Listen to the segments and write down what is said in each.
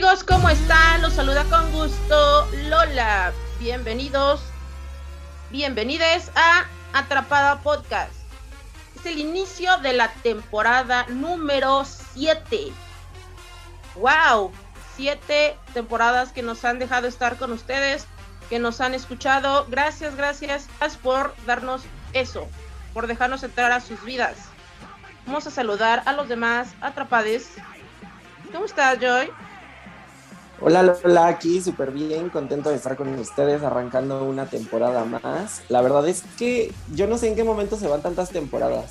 amigos? ¿Cómo están? Los saluda con gusto Lola. Bienvenidos, bienvenides a Atrapada Podcast. Es el inicio de la temporada número 7. ¡Wow! Siete temporadas que nos han dejado estar con ustedes, que nos han escuchado. Gracias, gracias por darnos eso, por dejarnos entrar a sus vidas. Vamos a saludar a los demás atrapades. ¿Cómo estás, Joy? Hola Lola, aquí súper bien, contento de estar con ustedes arrancando una temporada más. La verdad es que yo no sé en qué momento se van tantas temporadas.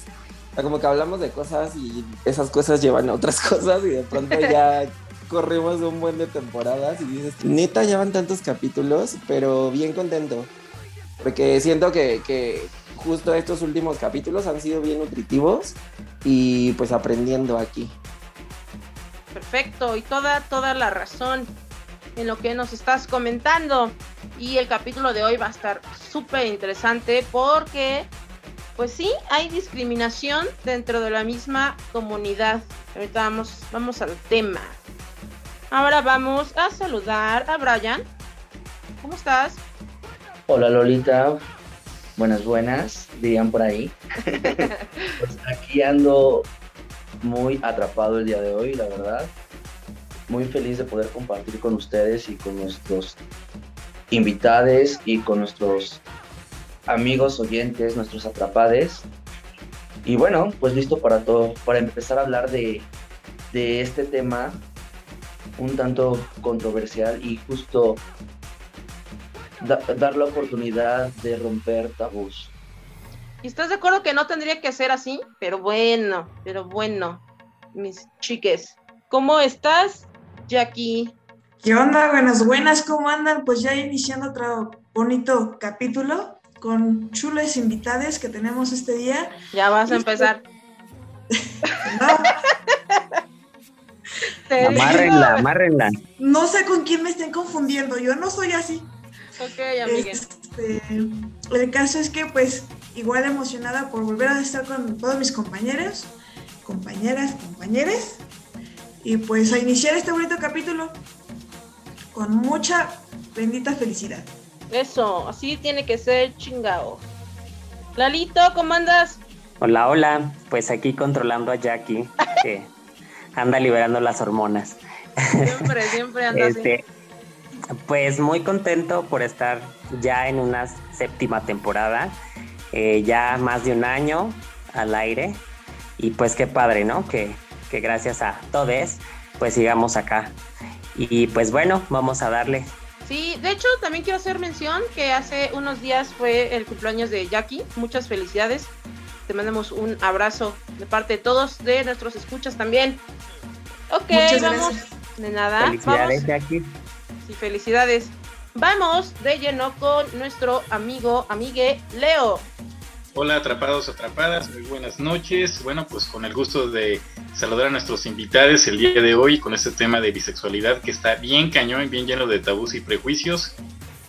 O sea, como que hablamos de cosas y esas cosas llevan a otras cosas y de pronto ya corrimos un buen de temporadas y dices, neta, ya van tantos capítulos, pero bien contento. Porque siento que, que justo estos últimos capítulos han sido bien nutritivos y pues aprendiendo aquí. Perfecto, y toda, toda la razón en lo que nos estás comentando. Y el capítulo de hoy va a estar súper interesante porque, pues sí, hay discriminación dentro de la misma comunidad. Ahorita vamos, vamos al tema. Ahora vamos a saludar a Brian. ¿Cómo estás? Hola Lolita, buenas buenas, dirían por ahí. pues aquí ando muy atrapado el día de hoy, la verdad. Muy feliz de poder compartir con ustedes y con nuestros invitados y con nuestros amigos oyentes, nuestros atrapades. Y bueno, pues listo para todo, para empezar a hablar de, de este tema un tanto controversial y justo dar la oportunidad de romper tabús. ¿Y estás de acuerdo que no tendría que ser así? Pero bueno, pero bueno, mis chiques. ¿Cómo estás, Jackie? ¿Qué onda? Buenas, buenas, ¿cómo andan? Pues ya iniciando otro bonito capítulo con chules invitadas que tenemos este día. Ya vas a empezar. no. amárrenla, amárrenla. No sé con quién me estén confundiendo, yo no soy así. Ok, amiga. Este, el caso es que pues igual emocionada por volver a estar con todos mis compañeros, compañeras, compañeros, y pues a iniciar este bonito capítulo con mucha bendita felicidad. Eso, así tiene que ser chingado. Lalito, ¿cómo andas? Hola, hola, pues aquí controlando a Jackie, que anda liberando las hormonas. Siempre, siempre anda este, Pues muy contento por estar ya en una séptima temporada. Eh, ya más de un año al aire y pues qué padre, ¿no? Que, que gracias a todos pues sigamos acá. Y pues bueno, vamos a darle. Sí, de hecho también quiero hacer mención que hace unos días fue el cumpleaños de Jackie. Muchas felicidades. Te mandamos un abrazo de parte de todos, de nuestros escuchas también. Ok, vamos. De nada. Felicidades, Jackie. Sí, felicidades. Vamos de lleno con nuestro amigo, amigue Leo. Hola atrapados, atrapadas, muy buenas noches. Bueno, pues con el gusto de saludar a nuestros invitados el día de hoy con este tema de bisexualidad que está bien cañón, bien lleno de tabús y prejuicios.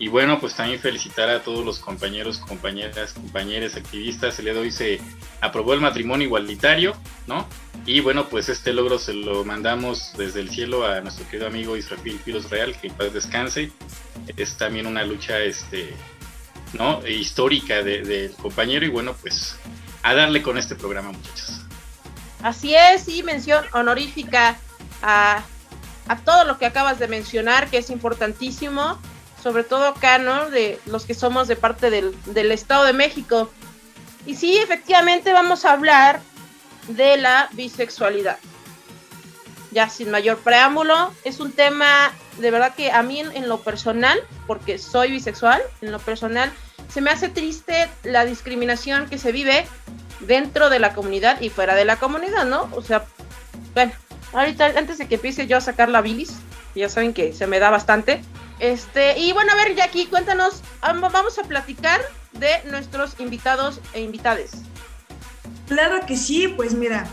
Y bueno, pues también felicitar a todos los compañeros, compañeras, compañeros, activistas. El día de se aprobó el matrimonio igualitario, ¿no? Y bueno, pues este logro se lo mandamos desde el cielo a nuestro querido amigo Israel Piros Real, que en paz descanse. Es también una lucha este, ¿no? histórica del compañero y bueno, pues a darle con este programa, muchachos. Así es, y mención honorífica a, a todo lo que acabas de mencionar, que es importantísimo sobre todo acá, ¿no? De los que somos de parte del, Estado de México. Y sí, efectivamente vamos a hablar de la bisexualidad. Ya sin mayor preámbulo, es un tema de verdad que a mí en, lo personal, porque soy bisexual, en lo personal, se me hace triste la discriminación que se vive dentro de la comunidad y fuera de la comunidad, ¿no? O sea, bueno, ahorita antes de que empiece yo a sacar la bilis, ya saben que se me da bastante, este, y bueno, a ver, Jackie, cuéntanos, vamos a platicar de nuestros invitados e invitades. Claro que sí, pues mira,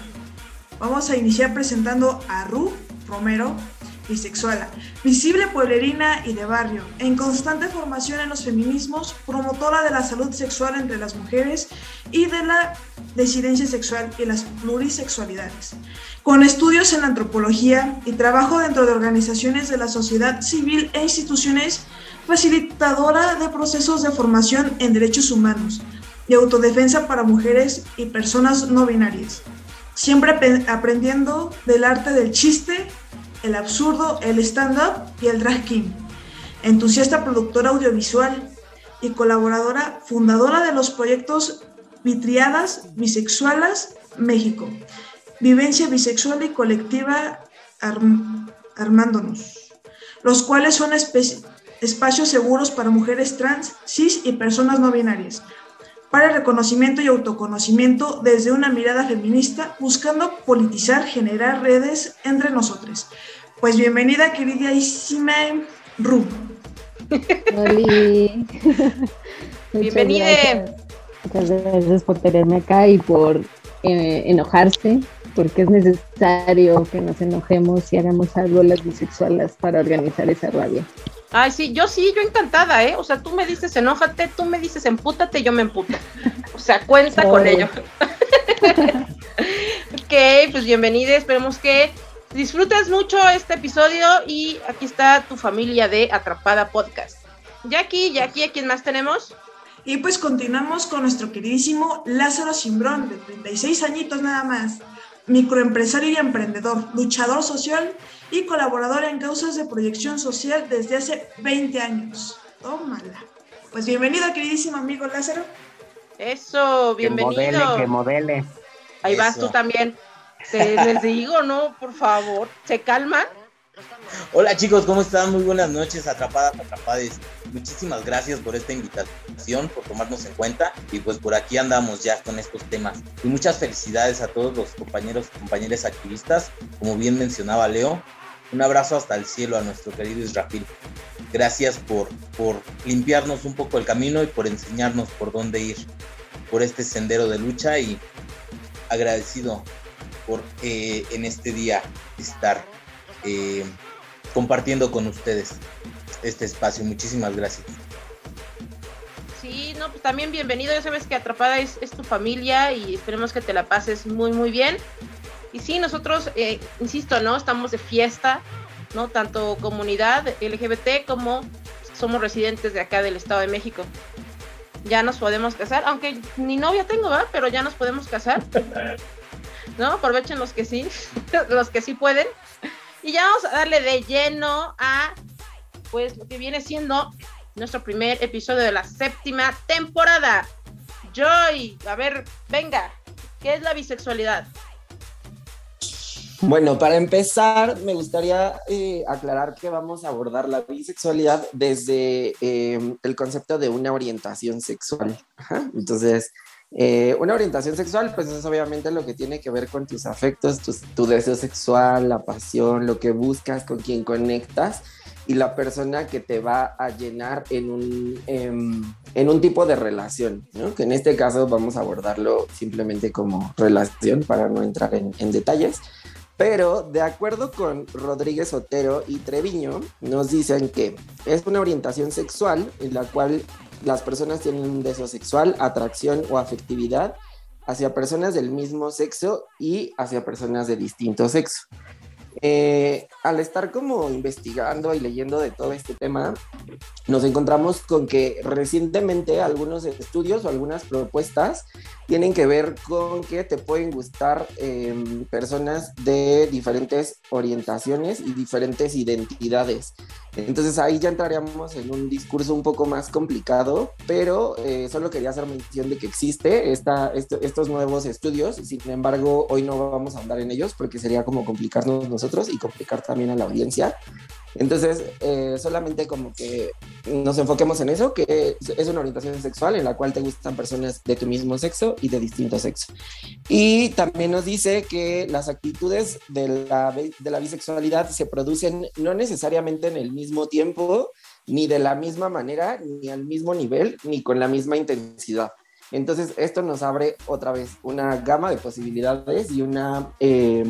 vamos a iniciar presentando a Ru Romero. Bisexual, visible pueblerina y de barrio, en constante formación en los feminismos, promotora de la salud sexual entre las mujeres y de la disidencia sexual y las plurisexualidades, con estudios en antropología y trabajo dentro de organizaciones de la sociedad civil e instituciones facilitadora de procesos de formación en derechos humanos y autodefensa para mujeres y personas no binarias. Siempre aprendiendo del arte del chiste, el absurdo, el stand-up y el drag king. Entusiasta productora audiovisual y colaboradora fundadora de los proyectos Vitriadas Bisexualas México. Vivencia bisexual y colectiva Armándonos, los cuales son espacios seguros para mujeres trans, cis y personas no binarias para el reconocimiento y autoconocimiento desde una mirada feminista, buscando politizar, generar redes entre nosotros. Pues bienvenida, queridísima Ru. Bienvenida. Muchas gracias por tenerme acá y por eh, enojarse, porque es necesario que nos enojemos y hagamos algo las bisexuales para organizar esa rabia. Ay, sí, yo sí, yo encantada, ¿eh? O sea, tú me dices enójate, tú me dices empútate, yo me emputo. O sea, cuenta con ello. ok, pues bienvenida, esperemos que disfrutes mucho este episodio y aquí está tu familia de Atrapada Podcast. Jackie, Jackie, ¿a quién más tenemos? Y pues continuamos con nuestro queridísimo Lázaro Simbrón, de 36 añitos nada más, microempresario y emprendedor, luchador social y colaboradora en causas de proyección social desde hace 20 años. Tómala. Pues bienvenido, queridísimo amigo Lázaro. Eso, bienvenido. Que modele, que modele. Ahí vas tú también. Te, les digo, ¿no? Por favor, ¿se calman? Hola chicos, ¿cómo están? Muy buenas noches, atrapadas, atrapades. Muchísimas gracias por esta invitación, por tomarnos en cuenta y pues por aquí andamos ya con estos temas. Y muchas felicidades a todos los compañeros y compañeras activistas, como bien mencionaba Leo. Un abrazo hasta el cielo a nuestro querido Israfil. Gracias por, por limpiarnos un poco el camino y por enseñarnos por dónde ir por este sendero de lucha y agradecido por eh, en este día estar eh, compartiendo con ustedes este espacio. Muchísimas gracias. Sí, no, pues también bienvenido. Ya sabes que Atrapada es, tu familia y esperemos que te la pases muy, muy bien. Y sí, nosotros, eh, insisto, ¿no? Estamos de fiesta, ¿no? Tanto comunidad LGBT como somos residentes de acá del Estado de México. Ya nos podemos casar, aunque ni novia tengo, ¿verdad? Pero ya nos podemos casar. ¿No? Aprovechen los que sí, los que sí pueden. Y ya vamos a darle de lleno a pues lo que viene siendo nuestro primer episodio de la séptima temporada. Joy, a ver, venga, ¿qué es la bisexualidad? Bueno, para empezar, me gustaría eh, aclarar que vamos a abordar la bisexualidad desde eh, el concepto de una orientación sexual. Entonces, eh, una orientación sexual, pues es obviamente lo que tiene que ver con tus afectos, tu, deseo sexual, la pasión, lo que buscas, con quien conectas y la persona que te va a llenar en un, em, en un tipo de relación, que en este caso vamos a abordarlo simplemente como relación para no entrar en, en detalles. Pero de acuerdo con Rodríguez Otero y Treviño, nos dicen que es una orientación sexual en la cual las personas tienen un deseo sexual, atracción o afectividad hacia personas del mismo sexo y hacia personas de distinto sexo. Eh, al estar como investigando y leyendo de todo este tema, nos encontramos con que recientemente algunos estudios o algunas propuestas tienen que ver con que te pueden gustar em, personas de diferentes orientaciones y diferentes identidades. Entonces ahí ya entraríamos en un discurso un poco más complicado, pero eh, solo quería hacer mención de que existe esta, estos nuevos estudios, sin embargo hoy no vamos a andar en ellos porque sería como complicarnos nosotros y complicar también a la audiencia. Entonces, eh, solamente como que nos enfoquemos en eso, que es una orientación sexual en la cual te gustan personas de tu mismo sexo y de distinto sexo. Y también nos dice que las actitudes de la, de la bisexualidad se producen no necesariamente en el mismo tiempo, ni de la misma manera, ni al mismo nivel, ni con la misma intensidad. Entonces, esto nos abre otra vez una gama de posibilidades y una... Eh,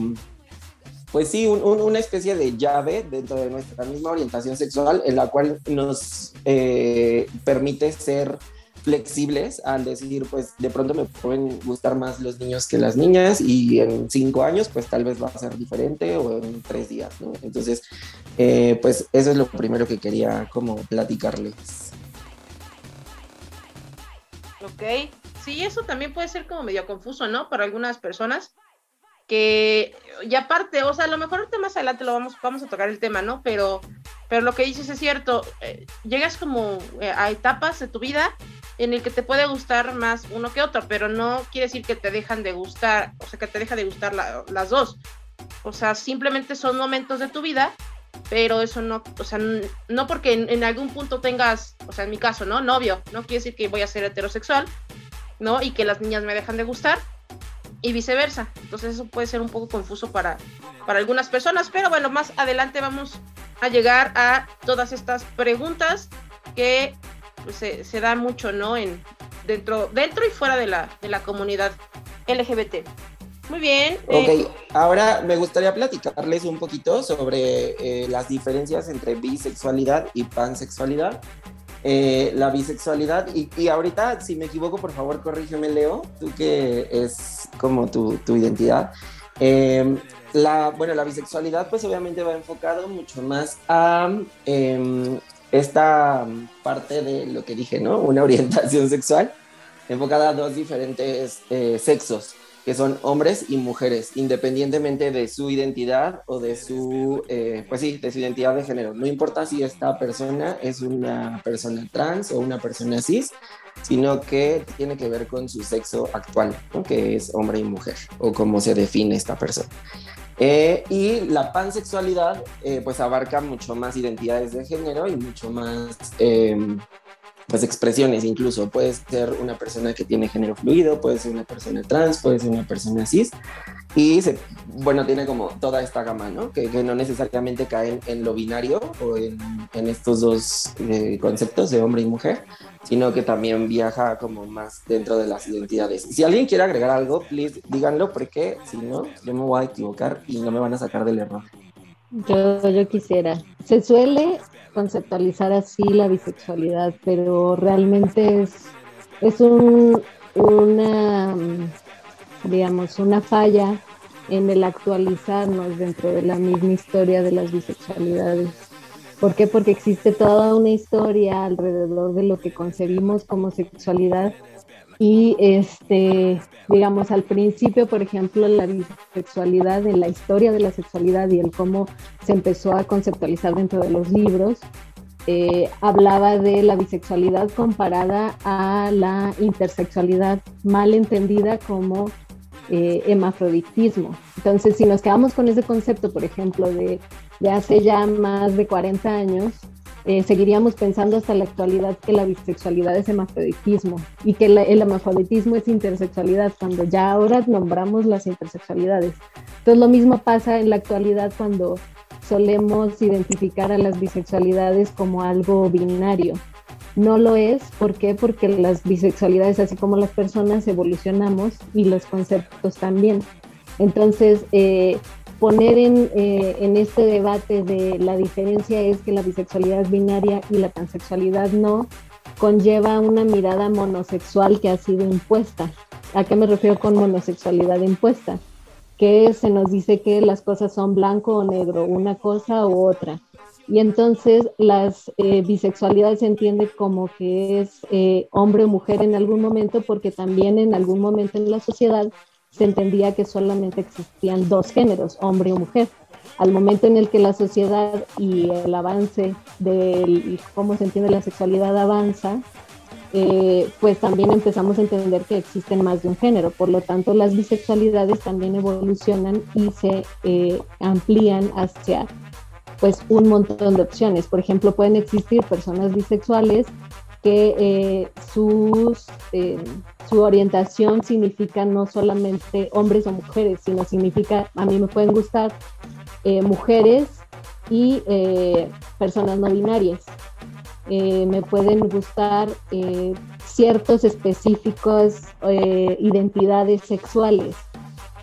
pues sí, una especie de llave dentro de nuestra misma orientación sexual en la cual nos eh, permite ser flexibles al decir, pues de pronto me pueden gustar más los niños que las niñas y en cinco años pues tal vez va a ser diferente o en tres días, ¿no? Entonces, eh, pues eso es lo primero que quería como platicarles. Ok, sí, eso también puede ser como medio confuso, ¿no? Para algunas personas que, y aparte, o sea, a lo mejor ahorita más adelante lo vamos, vamos a tocar el tema, ¿no? Pero, pero lo que dices es cierto, eh, llegas como eh, a etapas de tu vida en el que te puede gustar más uno que otro, pero no quiere decir que te dejan de gustar, o sea, que te deja de gustar las dos. O sea, simplemente son momentos de tu vida, pero eso no, o sea, no porque en, algún punto tengas, o sea, en mi caso, ¿no? Novio, no quiere decir que voy a ser heterosexual, ¿no? Y que las niñas me dejan de gustar y viceversa. Entonces eso puede ser un poco confuso para, para algunas personas, pero bueno, más adelante vamos a llegar a todas estas preguntas que pues, se, se dan mucho, ¿no? En, dentro, dentro y fuera de la, de la comunidad LGBT. Muy bien. Eh, ok, ahora me gustaría platicarles un poquito sobre eh, las diferencias entre bisexualidad y pansexualidad. Eh, la bisexualidad, y, y, ahorita, si me equivoco, por favor, corrígeme, Leo, tú que es como tu, tu identidad. la, bueno, la bisexualidad, pues obviamente va enfocado mucho más a em, esta parte de lo que dije, ¿no? Una orientación sexual enfocada a dos diferentes eh, sexos, que son hombres y mujeres, independientemente de su identidad o de su, eh, pues sí, de su identidad de género. No importa si esta persona es una persona trans o una persona cis, sino que tiene que ver con su sexo actual, que es hombre y mujer, o cómo se define esta persona. Eh, y la pansexualidad eh, pues abarca mucho más identidades de género y mucho más em, pues expresiones incluso. Puede ser una persona que tiene género fluido, puede ser una persona trans, puede ser una persona cis. Y se, bueno, tiene como toda esta gama, ¿no? Que, no necesariamente caen en lo binario o en, en estos dos eh, conceptos de hombre y mujer, sino que también viaja como más dentro de las identidades. Si alguien quiere agregar algo, please díganlo, porque si no, yo me voy a equivocar y no me van a sacar del error. Yo, yo quisiera. Se suele conceptualizar así la bisexualidad, pero realmente es, es un, una, digamos, una falla en el actualizarnos dentro de la misma historia de las bisexualidades. ¿Por qué? Porque existe toda una historia alrededor de lo que concebimos como sexualidad y este, digamos, al principio, por ejemplo, la bisexualidad, en la historia de la sexualidad y el cómo se empezó a conceptualizar dentro de los libros, eh, hablaba de la bisexualidad comparada a la intersexualidad, mal entendida como eh. Entonces, si nos quedamos con ese concepto, por ejemplo, de, de hace ya más de 40 años, eh, seguiríamos pensando hasta la actualidad que la bisexualidad es hemafroditismo y que el hemafroditismo es intersexualidad, cuando ya ahora nombramos las intersexualidades. Entonces lo mismo pasa en la actualidad cuando solemos identificar a las bisexualidades como algo binario. No lo es, ¿por qué? Porque las bisexualidades, así como las personas, evolucionamos y los conceptos también. Entonces, eh, poner en, eh, en, este debate de la diferencia es que la bisexualidad binaria y la pansexualidad no, conlleva una mirada monosexual que ha sido impuesta. ¿A qué me refiero con monosexualidad impuesta? Que se nos dice que las cosas son blanco o negro, una cosa u otra. Y entonces las eh, bisexualidades se entiende como que es eh, hombre o mujer en algún momento, porque también en algún momento en la sociedad se entendía que solamente existían dos géneros, hombre o mujer. Al momento en el que la sociedad y el avance de cómo se entiende la sexualidad avanza, eh, pues también empezamos a entender que existen más de un género. Por lo tanto, las bisexualidades también evolucionan y se eh, amplían hacia pues un montón de opciones. Por ejemplo, pueden existir personas bisexuales que eh, eh, su orientación significa no solamente hombres o mujeres, sino significa, a mí me pueden gustar eh, mujeres y personas no binarias. me pueden gustar ciertos específicos identidades sexuales.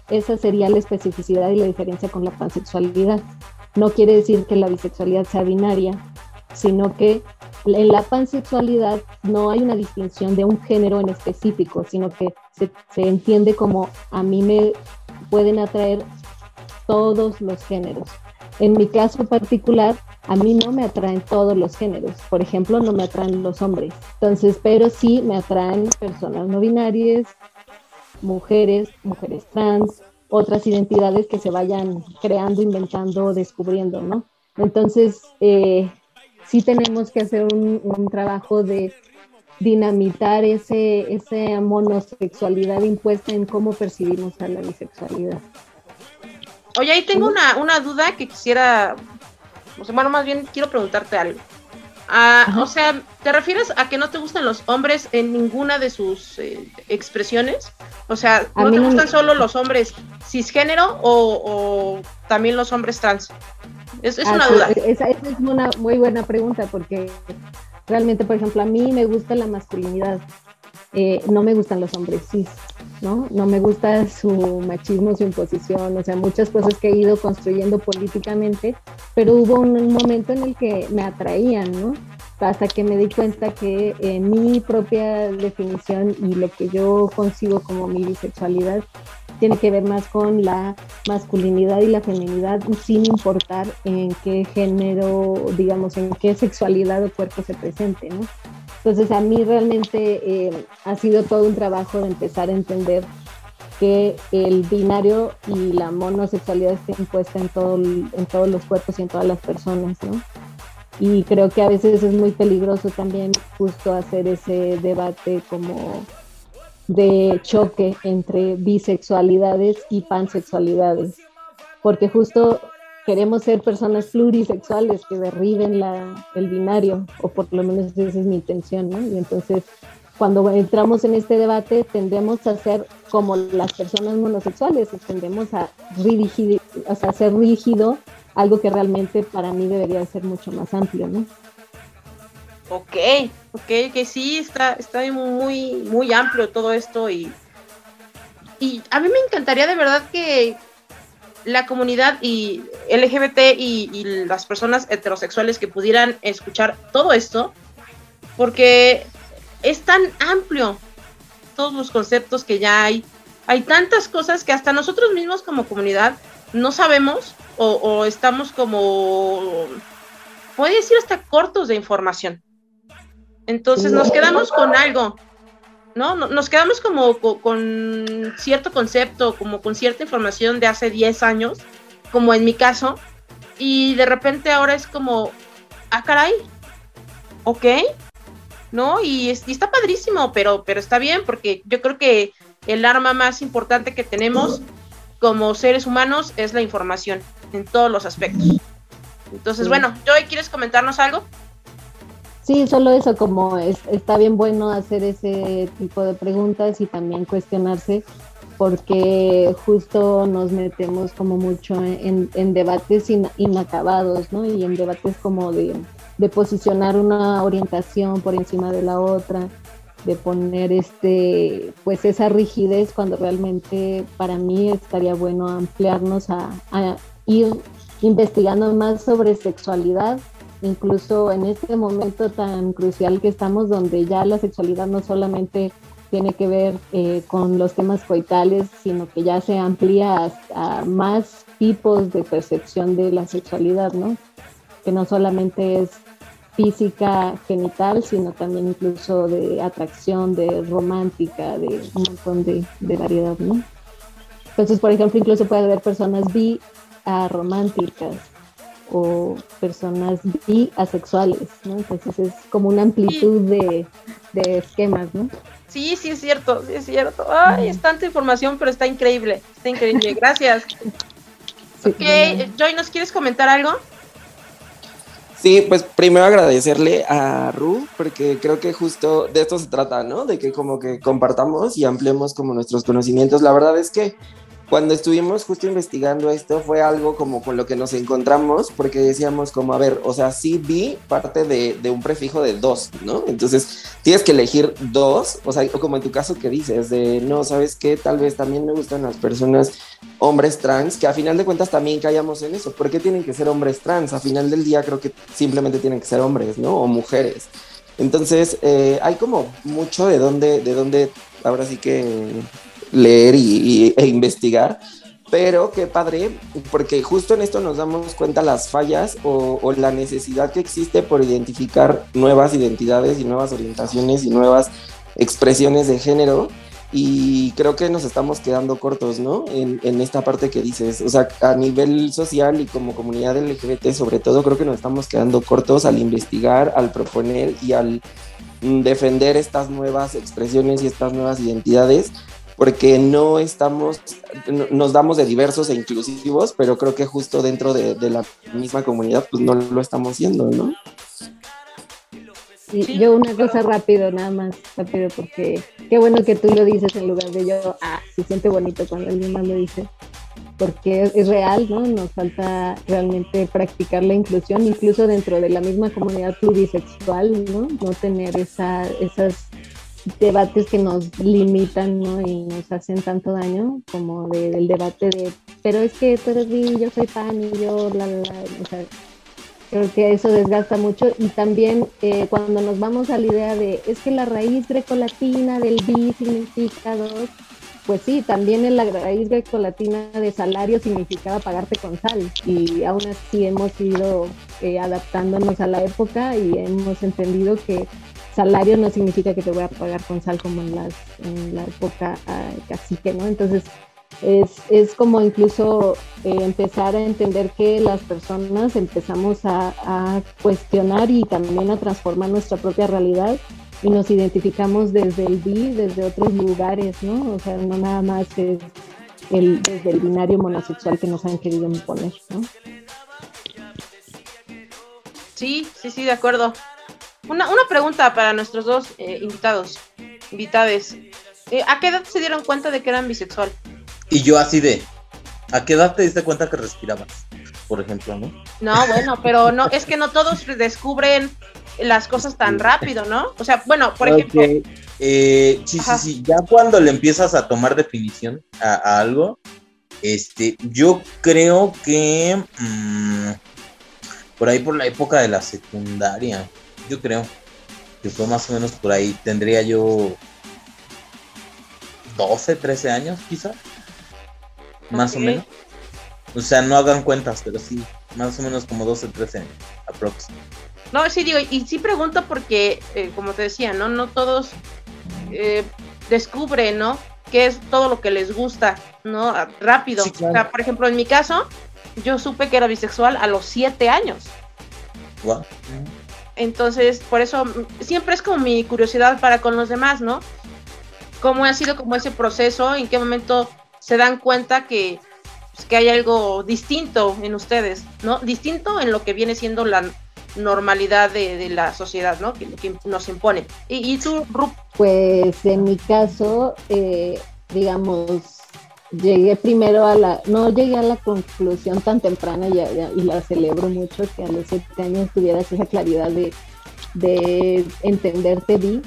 esa sería la especificidad y la diferencia con la pansexualidad. No quiere decir que la bisexualidad sea binaria, sino que en la pansexualidad no hay una distinción de un género en específico, sino que se, entiende como a mí me pueden atraer todos los géneros. En mi caso particular, a mí no me atraen todos los géneros. Por ejemplo, no me atraen los hombres. Entonces, pero sí me atraen personas no binarias, mujeres, mujeres trans, otras identidades que se vayan creando, inventando, descubriendo, ¿no? Entonces, eh, sí tenemos que hacer un, trabajo de dinamitar ese, esa monosexualidad impuesta en cómo percibimos a la bisexualidad. Oye, ahí tengo una, una duda que quisiera, o sea, bueno, más bien quiero preguntarte algo. Ah, o sea, ¿te refieres a que no te gustan los hombres en ninguna de sus eh, expresiones? O sea, ¿no te gustan solo los hombres cisgénero o, o también los hombres trans? Es, es una duda. Esa, es una muy buena pregunta porque realmente, por ejemplo, a mí me gusta la masculinidad. Eh, no me gustan los hombres cis, ¿no? No me gusta su machismo, su imposición, o sea, muchas cosas que he ido construyendo políticamente, pero hubo un momento en el que me atraían, ¿no? Hasta que me di cuenta que en mi propia definición y lo que yo consigo como mi bisexualidad tiene que ver más con la masculinidad y la feminidad sin importar en qué género, digamos, en qué sexualidad o cuerpo se presente, ¿no? Entonces a mí realmente eh, ha sido todo un trabajo de empezar a entender que el binario y la monosexualidad está impuesta en, todo, en todos los cuerpos y en todas las personas, ¿no? Y creo que a veces es muy peligroso también justo hacer ese debate como de choque entre bisexualidades y pansexualidades, porque justo queremos ser personas plurisexuales que derriben la, el binario, o por lo menos esa es mi intención, ¿no? Y entonces, cuando entramos en este debate, tendemos a ser como las personas monosexuales, tendemos a, o sea, a ser rígido, algo que realmente para mí debería ser mucho más amplio, ¿no? Ok, ok, que sí, está, está muy, muy amplio todo esto y, y a mí me encantaría de verdad que la comunidad y LGBT y, las personas heterosexuales que pudieran escuchar todo esto, porque es tan amplio todos los conceptos que ya hay. Hay tantas cosas que hasta nosotros mismos como comunidad no sabemos o, estamos como, puede decir hasta cortos de información. Entonces nos quedamos con algo, ¿no? Nos quedamos como con cierto concepto, como con cierta información de hace 10 años, como en mi caso, y de repente ahora es como, ah, caray, ok, ¿no? Y, está padrísimo, pero, pero está bien, porque yo creo que el arma más importante que tenemos como seres humanos es la información en todos los aspectos. Entonces, bueno, Joy, ¿quieres comentarnos algo? Sí, solo eso, como es, está bien bueno hacer ese tipo de preguntas y también cuestionarse, porque justo nos metemos como mucho en, debates inacabados, ¿no? Y en debates como de, de posicionar una orientación por encima de la otra, de poner este, pues esa rigidez cuando realmente para mí estaría bueno ampliarnos a, a ir investigando más sobre sexualidad incluso en este momento tan crucial que estamos, donde ya la sexualidad no solamente tiene que ver eh, con los temas coitales, sino que ya se amplía a, más tipos de percepción de la sexualidad, ¿no? Que no solamente es física genital, sino también incluso de atracción, de romántica, de un montón de, de variedad, ¿no? Entonces, por ejemplo, incluso puede haber personas bi románticas, o personas bi asexuales, ¿no? Entonces es como una amplitud de, esquemas, ¿no? Sí, sí es cierto, sí es cierto. Ay, es tanta información, pero está increíble, está increíble. Gracias. ok, Joy, ¿nos quieres comentar algo? Sí, pues primero agradecerle a Ru, porque creo que justo de esto se trata, ¿no? De que como que compartamos y ampliemos como nuestros conocimientos. La verdad es que cuando estuvimos justo investigando esto fue algo como con lo que nos encontramos, porque decíamos como, a ver, o sea, sí vi parte de, un prefijo de dos, ¿no? Entonces tienes que elegir dos, o sea, como en tu caso que dices, de, no, ¿sabes qué? Tal vez también me gustan las personas hombres trans, que a final de cuentas también callamos en eso. ¿Por qué tienen que ser hombres trans? A final del día creo que simplemente tienen que ser hombres, ¿no? O mujeres. Entonces, eh, hay como mucho de dónde, de dónde, ahora sí que leer y, e investigar, pero qué padre, porque justo en esto nos damos cuenta las fallas o, o, la necesidad que existe por identificar nuevas identidades y nuevas orientaciones y nuevas expresiones de género. Y creo que nos estamos quedando cortos, ¿no? En, en esta parte que dices, o sea, a nivel social y como comunidad LGBT sobre todo, creo que nos estamos quedando cortos al investigar, al proponer y al defender estas nuevas expresiones y estas nuevas identidades porque no estamos, nos damos de diversos e inclusivos, pero creo que justo dentro de, la misma comunidad, pues no lo estamos haciendo, ¿no? Sí, yo una cosa rápido, nada más rápido, porque qué bueno que tú lo dices en lugar de yo, ah, se siente bonito cuando alguien más lo dice, porque es, es real, ¿no? Nos falta realmente practicar la inclusión, incluso dentro de la misma comunidad plurisexual, ¿no? No tener esa, esas debates que nos limitan ¿no? y nos hacen tanto daño como de, del debate de pero es que tú eres bi, yo soy pan y yo la, la, la. O sea, creo que eso desgasta mucho y también eh, cuando nos vamos a la idea de es que la raíz grecolatina del bi significa dos pues sí, también en la raíz grecolatina de salario significaba pagarte con sal y aún así hemos ido eh, adaptándonos a la época y hemos entendido que salario no significa que te voy a pagar con sal como en, las, en la época uh, cacique, ¿no? Entonces, es, es como incluso eh, empezar a entender que las personas empezamos a, cuestionar y también a transformar nuestra propia realidad y nos identificamos desde el bi, desde otros lugares, ¿no? O sea, no nada más es el, desde el binario monosexual que nos han querido imponer, ¿no? Sí, sí, sí, de acuerdo. Una, una pregunta para nuestros dos eh, invitados, invitades. Eh, ¿A qué edad se dieron cuenta de que eran bisexual? Y yo así de, ¿a qué edad te diste cuenta que respirabas? Por ejemplo, ¿no? No, bueno, pero no, es que no todos descubren las cosas tan rápido, ¿no? O sea, bueno, por ejemplo. Eh, sí, Ajá. sí, sí, ya cuando le empiezas a tomar definición a, a algo, este, yo creo que mmm, por ahí por la época de la secundaria, yo creo que fue más o menos por ahí. Tendría yo 12, 13 años, quizá. Más o menos. O sea, no hagan cuentas, pero sí, más o menos como 12, 13 años, aprox. No, sí digo, y sí pregunto porque, eh, como te decía, ¿no? No todos eh, descubren, ¿no? Qué es todo lo que les gusta, ¿no? Rápido. Sí, claro. O sea, por ejemplo, en mi caso, yo supe que era bisexual a los 7 años. Wow. Entonces, por eso siempre es como mi curiosidad para con los demás, ¿no? ¿Cómo ha sido como ese proceso? ¿En qué momento se dan cuenta que, pues, que hay algo distinto en ustedes, ¿no? Distinto en lo que viene siendo la normalidad de, la sociedad, ¿no? Que, que nos impone. ¿Y, y tú, Rup? Pues en mi caso, eh, digamos, llegué primero a la, no llegué a la conclusión tan temprana y, la celebro mucho que a los siete años tuvieras esa claridad de, de entenderte vi,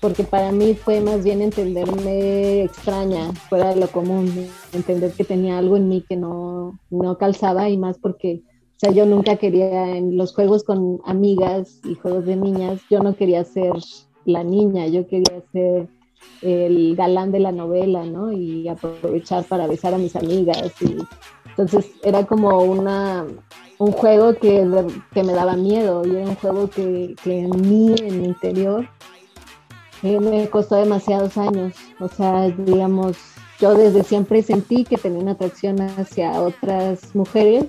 porque para mí fue más bien entenderme extraña, fuera de lo común, entender que tenía algo en mí que no, no calzaba y más porque, o sea, yo nunca quería en los juegos con amigas y juegos de niñas, yo no quería ser la niña, yo quería ser el galán de la novela, ¿no? Y aprovechar para besar a mis amigas. Entonces era como una, un juego que, que me daba miedo y era un juego que, que en mí, en mi interior, eh, me costó demasiados años. O sea, digamos, yo desde siempre sentí que tenía una atracción hacia otras mujeres,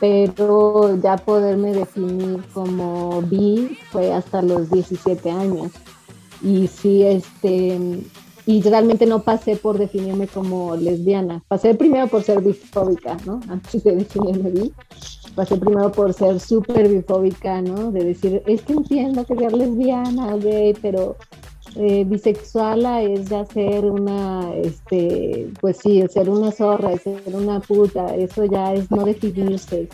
pero ya poderme definir como bi fue hasta los 17 años y sí, este, y realmente no pasé por definirme como lesbiana. Pasé primero por ser bifóbica, ¿no? Antes de definirme bi. Pasé primero por ser súper bifóbica, ¿no? De decir, es que entiendo que ser lesbiana, gay, pero eh, bisexual es ya ser una, este, pues sí, ser una zorra, ser una puta, eso ya es no definirse.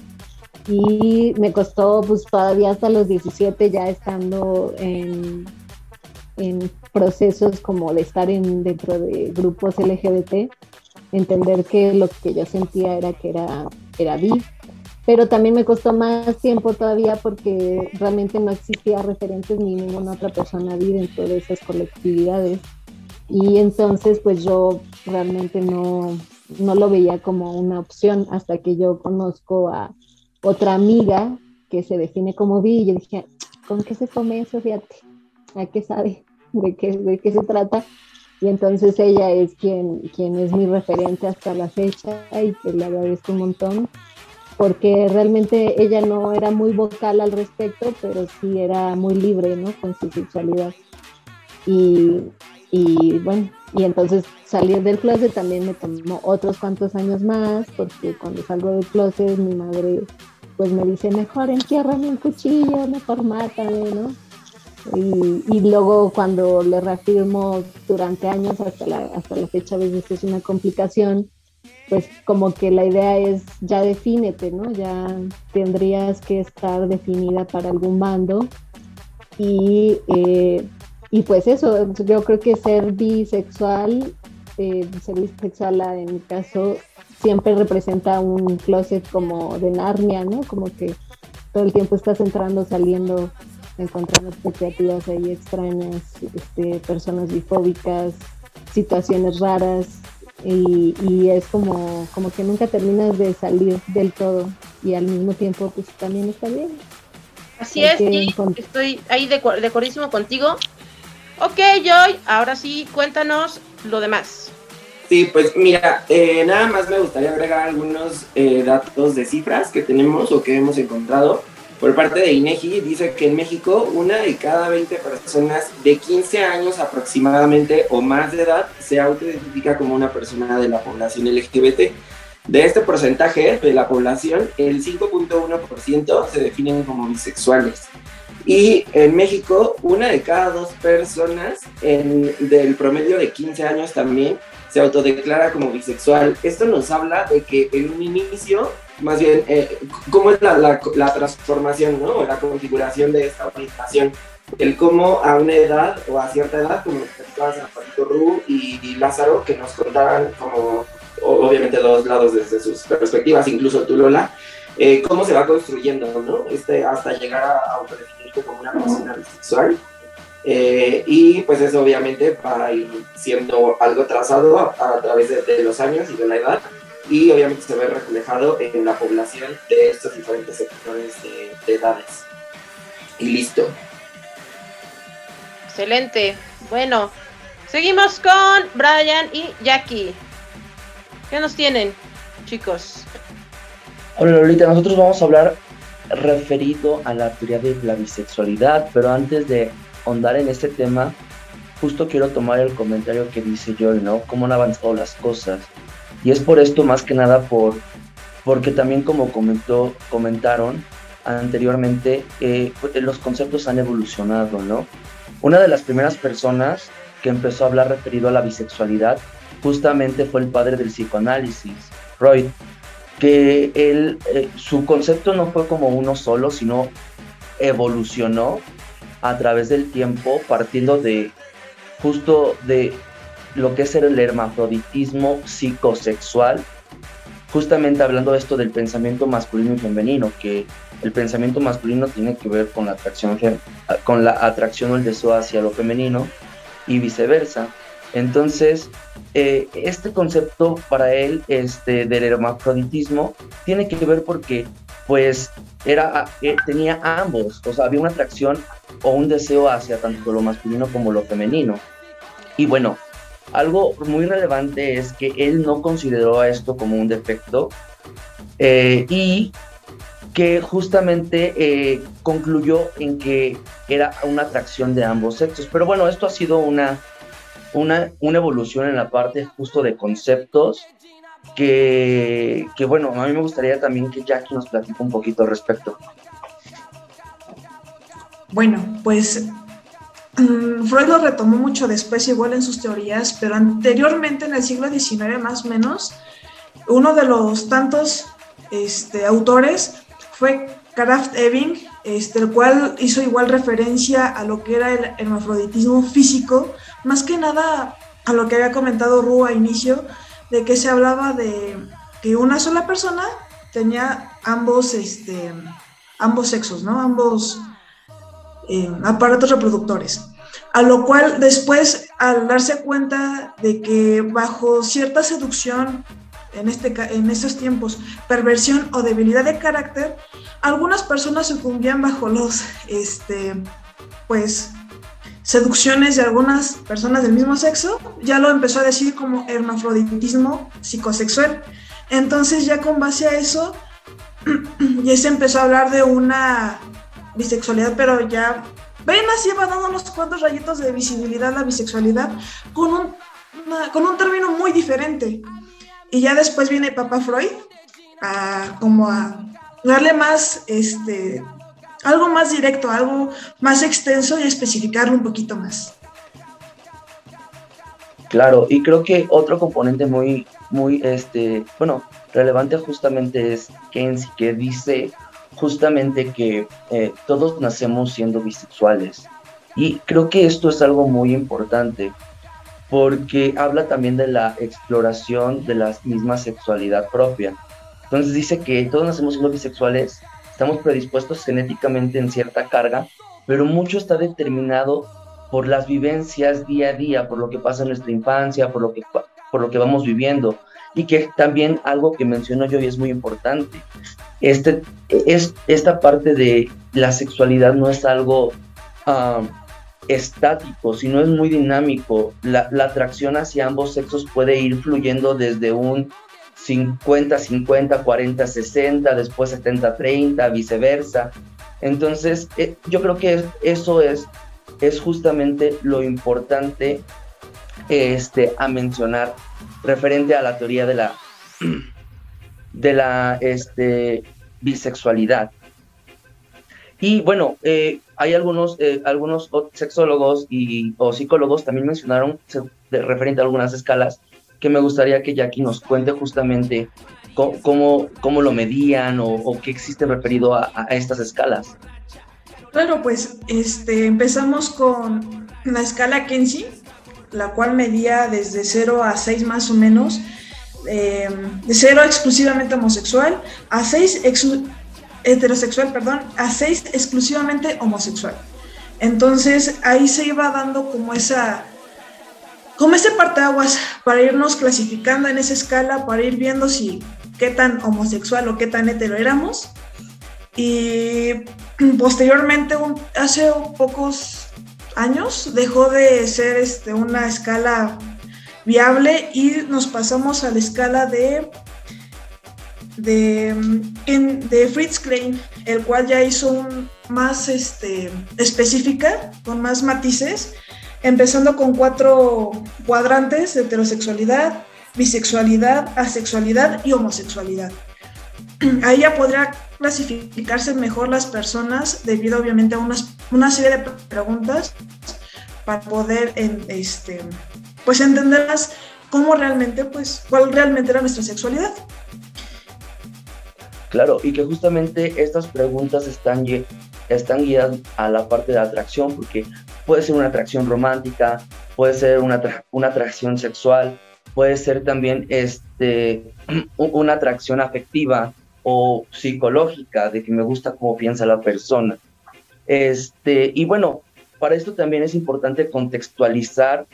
Y me costó, pues todavía hasta los 17 ya estando en, en procesos como de estar en, dentro de grupos LGBT, entender que lo que yo sentía era que era, era bi pero también me costó más tiempo todavía porque realmente no existía referentes ni ninguna otra persona vi dentro de esas colectividades. Y entonces pues yo realmente no, no lo veía como una opción hasta que yo conozco a otra amiga que se define como bi y yo dije, ¿con qué se come eso? Fíjate, ¿a qué sabe? ¿De qué, de qué se trata? Y entonces ella es quien, quien es mi referente hasta la fecha y que le agradezco un montón porque realmente ella no era muy vocal al respecto, pero sí era muy libre, ¿no? Con su sexualidad. Y, y bueno, y entonces salir del closet también me tomó otros cuantos años más, porque cuando salgo del closet mi madre pues me dice, mejor entiérrame un cuchillo, mejor mátame, ¿no? Y, y, luego cuando le reafirmo durante años hasta la, hasta la fecha a veces es una complicación, pues como que la idea es ya defínete, ¿no? Ya tendrías que estar definida para algún bando y, eh, y pues eso, yo creo que ser bisexual, eh, ser bisexual en mi caso siempre representa un closet como de Narnia, ¿no? Como que todo el tiempo estás entrando, saliendo, encontrando expectativas ahí extrañas, este, personas bifóbicas, situaciones raras, y, es como, como que nunca terminas de salir del todo y al mismo tiempo pues también está bien. Así es, estoy ahí de, de acuerdísimo contigo. Ok, Joy, ahora sí, cuéntanos lo demás. Sí, pues mira, eh, nada más me gustaría agregar algunos eh, datos de cifras que tenemos o que hemos encontrado. Por parte de INEGI dice que en México una de cada 20 personas de 15 años aproximadamente o más de edad se autoidentifica como una persona de la población LGBT. De este porcentaje de la población, el 5.1% se definen como bisexuales. Y en México, una de cada dos personas en, del promedio de 15 años también se autodeclara como bisexual. Esto nos habla de que en un inicio más bien, eh, cómo es la, la, transformación, ¿no? La configuración de esta orientación. El cómo a una edad o a cierta edad, como explicabas a Juanito Ru y, Lázaro, que nos contaban como, obviamente, dos lados desde sus perspectivas, incluso tú, Lola, eh, cómo se va construyendo, ¿no? Este, hasta llegar a autodefinirte como una persona bisexual. Eh, y pues eso obviamente va a ir siendo algo trazado a, través de, de, los años y de la edad y obviamente se ve reflejado en la población de estos diferentes sectores de, edades. Y listo. Excelente. Bueno, seguimos con Brian y Jackie. ¿Qué nos tienen, chicos? Hola Lolita, nosotros vamos a hablar referido a la teoría de la bisexualidad, pero antes de ahondar en este tema, justo quiero tomar el comentario que dice Joy, ¿no? Cómo han avanzado las cosas. Y es por esto más que nada por, porque también como comentó, comentaron anteriormente, eh, los conceptos han evolucionado, ¿no? Una de las primeras personas que empezó a hablar referido a la bisexualidad justamente fue el padre del psicoanálisis, Freud, que él, eh, su concepto no fue como uno solo, sino evolucionó a través del tiempo partiendo de justo de lo que es el hermafroditismo psicosexual, justamente hablando de esto del pensamiento masculino y femenino, que el pensamiento masculino tiene que ver con la atracción, con la atracción o el deseo hacia lo femenino y viceversa. Entonces, eh, este concepto para él este, del hermafroditismo tiene que ver porque pues era, eh, tenía ambos, o sea, había una atracción o un deseo hacia tanto lo masculino como lo femenino. Y bueno, algo muy relevante es que él no consideró a esto como un defecto eh, y que justamente eh, concluyó en que era una atracción de ambos sexos. Pero bueno, esto ha sido una, una, una evolución en la parte justo de conceptos que, que, bueno, a mí me gustaría también que Jackie nos platique un poquito al respecto. Bueno, pues Freud lo retomó mucho después, igual en sus teorías, pero anteriormente, en el siglo XIX más o menos, uno de los tantos este, autores fue Kraft Ebing, este, el cual hizo igual referencia a lo que era el hermafroditismo físico, más que nada a lo que había comentado Ru a inicio, de que se hablaba de que una sola persona tenía ambos, este, ambos sexos, ¿no? Ambos eh, aparatos reproductores. A lo cual después, al darse cuenta de que bajo cierta seducción, en, este, en estos tiempos, perversión o debilidad de carácter, algunas personas sucumbían bajo los, este, pues, seducciones de algunas personas del mismo sexo, ya lo empezó a decir como hermafroditismo psicosexual. Entonces ya con base a eso, ya se empezó a hablar de una bisexualidad, pero ya apenas lleva dando unos cuantos rayitos de visibilidad la bisexualidad con un, con un término muy diferente. Y ya después viene Papa Freud a como a darle más, este, algo más directo, algo más extenso y especificarlo un poquito más. Claro, y creo que otro componente muy, muy, este, bueno, relevante justamente es Kenzie, que dice justamente que eh, todos nacemos siendo bisexuales. Y creo que esto es algo muy importante porque habla también de la exploración de la misma sexualidad propia. Entonces dice que todos nacemos siendo bisexuales, estamos predispuestos genéticamente en cierta carga, pero mucho está determinado por las vivencias día a día, por lo que pasa en nuestra infancia, por lo que, por lo que vamos viviendo. Y que también algo que menciono yo y es muy importante, este, es, esta parte de la sexualidad no es algo ah, estático, sino es muy dinámico. La, la atracción hacia ambos sexos puede ir fluyendo desde un 50, 50, 40, 60, después 70, 30, viceversa. Entonces, eh, yo creo que eso es, es justamente lo importante este, a mencionar referente a la teoría de la, de la este, bisexualidad. Y bueno, eh, hay algunos, eh, algunos sexólogos y, o psicólogos también mencionaron referente a algunas escalas que me gustaría que Jackie nos cuente justamente cómo, cómo, lo medían o, qué existe referido a, estas escalas. Claro, pues este, empezamos con la escala Kenzie, la cual medía desde 0 a 6 más o menos, eh, de 0 exclusivamente homosexual, a 6 heterosexual, perdón, a 6 exclusivamente homosexual. Entonces ahí se iba dando como esa como ese parteaguas para irnos clasificando en esa escala, para ir viendo si qué tan homosexual o qué tan hetero éramos. Y posteriormente, hace pocos años, dejó de ser este, una escala viable y nos pasamos a la escala de, de, de Fritz Klein, el cual ya hizo un más este, específica, con más matices, empezando con cuatro cuadrantes de heterosexualidad, bisexualidad, asexualidad y homosexualidad. Ahí ya podría clasificarse mejor las personas debido obviamente a unas, una serie de preguntas para poder este, pues entenderlas cómo realmente, pues, cuál realmente era nuestra sexualidad. Claro, y que justamente estas preguntas están, están guiadas a la parte de atracción, porque Puede ser una atracción romántica, puede ser una, una atracción sexual, puede ser también este, una atracción afectiva o psicológica, de que me gusta cómo piensa la persona. Este, y bueno, para esto también es importante contextualizar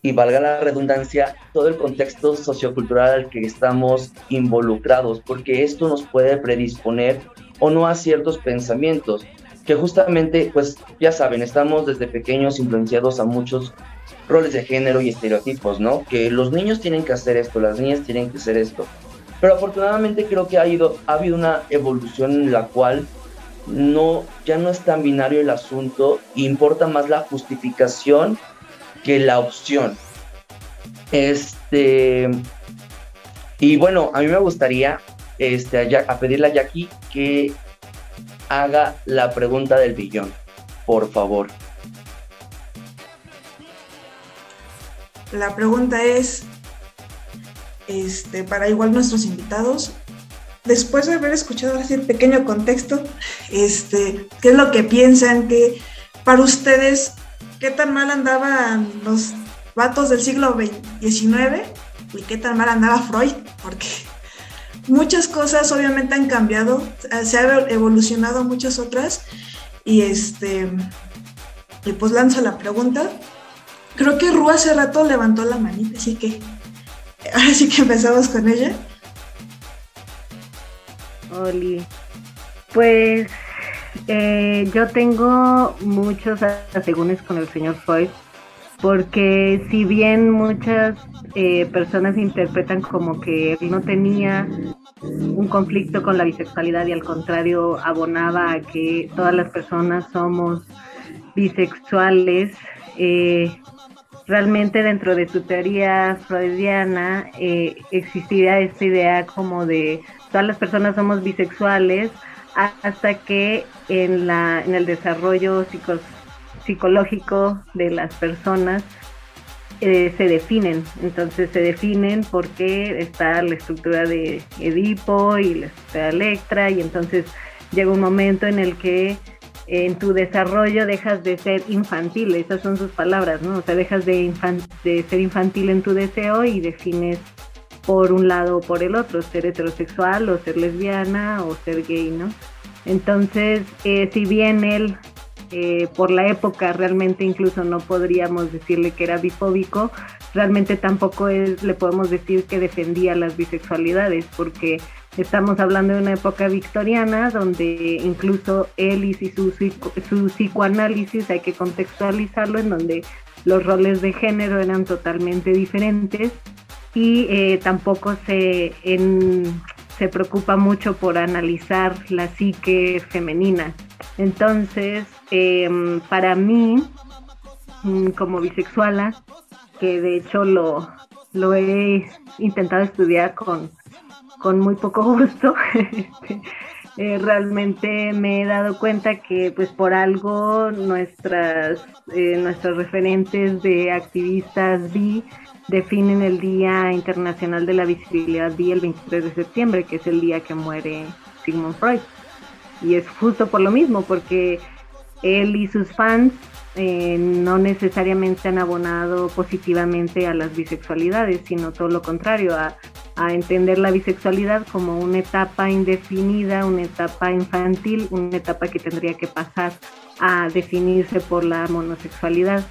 y valga la redundancia, todo el contexto sociocultural al que estamos involucrados, porque esto nos puede predisponer o no a ciertos pensamientos que justamente, pues ya saben, estamos desde pequeños influenciados a muchos roles de género y estereotipos, ¿no? Que los niños tienen que hacer esto, las niñas tienen que hacer esto. Pero afortunadamente creo que ha, ido, ha habido una evolución en la cual no, ya no es tan binario el asunto, importa más la justificación que la opción. Este. Y bueno, a mí me gustaría este, a, pedirle a Jackie que haga la pregunta del billón, por favor. La pregunta es: este, para igual nuestros invitados, después de haber escuchado así el pequeño contexto, este, ¿qué es lo que piensan? que para ustedes, qué tan mal andaban los vatos del siglo XIX y qué tan mal andaba Freud? Porque muchas cosas obviamente han cambiado, se ha evolucionado muchas otras y este y pues lanzo la pregunta. Creo que Ru hace rato levantó la manita, así que ahora sí que empezamos con ella. Oli. Pues eh, yo tengo muchos asegúnes con el señor Freud, porque si bien muchas eh, personas interpretan como que él no tenía un conflicto con la bisexualidad y al contrario abonaba a que todas las personas somos bisexuales, eh, realmente dentro de su teoría freudiana eh, existiría esta idea como de todas las personas somos bisexuales hasta que en, la, en el desarrollo psicológico de las personas eh, se definen. Entonces se definen porque está la estructura de Edipo y la estructura de Electra y entonces llega un momento en el que en tu desarrollo dejas de ser infantil, esas son sus palabras, ¿no? O sea, dejas de, de ser infantil en tu deseo y defines por un lado o por el otro, ser heterosexual o ser lesbiana o ser gay, ¿no? Entonces, eh, si bien él, eh, por la época, realmente incluso no podríamos decirle que era bifóbico, realmente tampoco es, le podemos decir que defendía las bisexualidades, porque Estamos hablando de una época victoriana donde incluso él y su, su psicoanálisis hay que contextualizarlo en donde los roles de género eran totalmente diferentes y eh, tampoco se, se preocupa mucho por analizar la psique femenina. Entonces, em, para mí, mm, como bisexuala, que de hecho lo, lo he intentado estudiar con con muy poco gusto. Este, realmente me he dado cuenta que pues por algo nuestras, eh, nuestros referentes de activistas bi definen el Día Internacional de la Visibilidad bi el 23 de septiembre, que es el día que muere Sigmund Freud. Y es justo por lo mismo, porque él y sus fans eh, no necesariamente han abonado positivamente a las bisexualidades, sino todo lo contrario, a, entender la bisexualidad como una etapa indefinida, una etapa infantil, una etapa que tendría que pasar a definirse por la monosexualidad.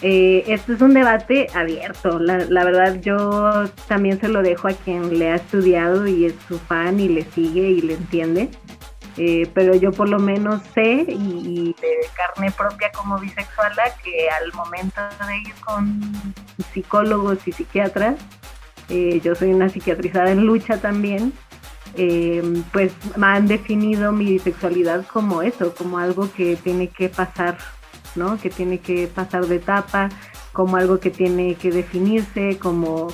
Eh, esto es un debate abierto, la, la, verdad yo también se lo dejo a quien le ha estudiado y es su fan y le sigue y le entiende. Eh, pero yo por lo menos sé y, de carne propia como bisexuala que al momento de ir con psicólogos y psiquiatras, eh, yo soy una psiquiatrizada en lucha también, eh, pues me han definido mi bisexualidad como eso, como algo que tiene que pasar, ¿no? Que tiene que pasar de etapa, como algo que tiene que definirse, como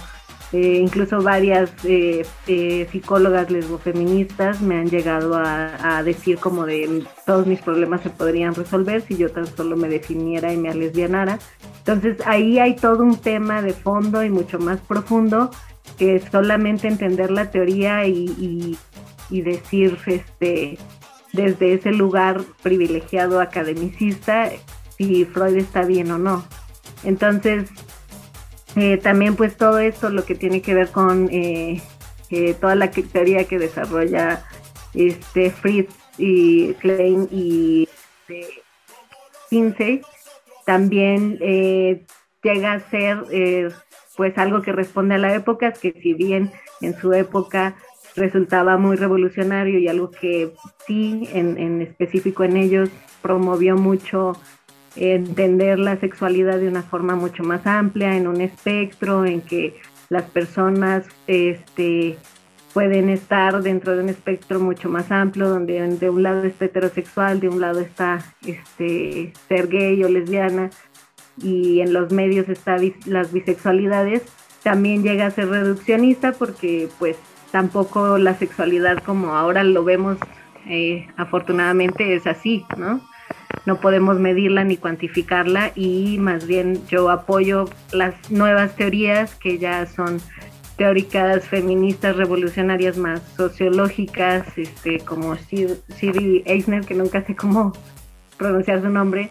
eh, incluso varias eh, eh, psicólogas lesbofeministas me han llegado a, decir como de todos mis problemas se podrían resolver si yo tan solo me definiera y me lesbianara. Entonces ahí hay todo un tema de fondo y mucho más profundo que solamente entender la teoría y, y decir este desde ese lugar privilegiado academicista si Freud está bien o no. Entonces, eh, también pues todo esto lo que tiene que ver con eh, eh, toda la teoría que desarrolla este Fritz y Klein y este, también llega a ser pues algo que responde a la época, que si bien en su época resultaba muy revolucionario y algo que sí en, en específico en ellos promovió mucho entender la sexualidad de una forma mucho más amplia, en un espectro, en que las personas este, pueden estar dentro de un espectro mucho más amplio, donde de un lado está heterosexual, de un lado está este, ser gay o lesbiana, y en los medios está las bisexualidades, también llega a ser reduccionista porque pues tampoco la sexualidad como ahora lo vemos eh, afortunadamente es así, ¿no? No podemos medirla ni cuantificarla y más bien yo apoyo las nuevas teorías que ya son teóricas feministas revolucionarias más sociológicas, este, como Siri Eisner, que nunca sé cómo pronunciar su nombre,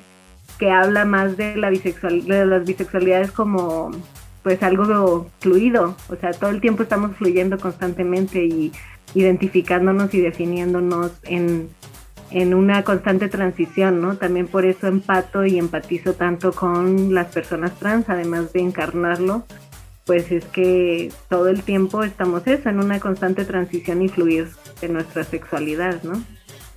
que habla más de la bisexual, de las bisexualidades como pues algo fluido, o sea, todo el tiempo estamos fluyendo constantemente y identificándonos y definiéndonos en, en una constante transición, ¿no? También por eso empato y empatizo tanto con las personas trans, además de encarnarlo, pues es que todo el tiempo estamos eso, en una constante transición y fluir de nuestra sexualidad, ¿no?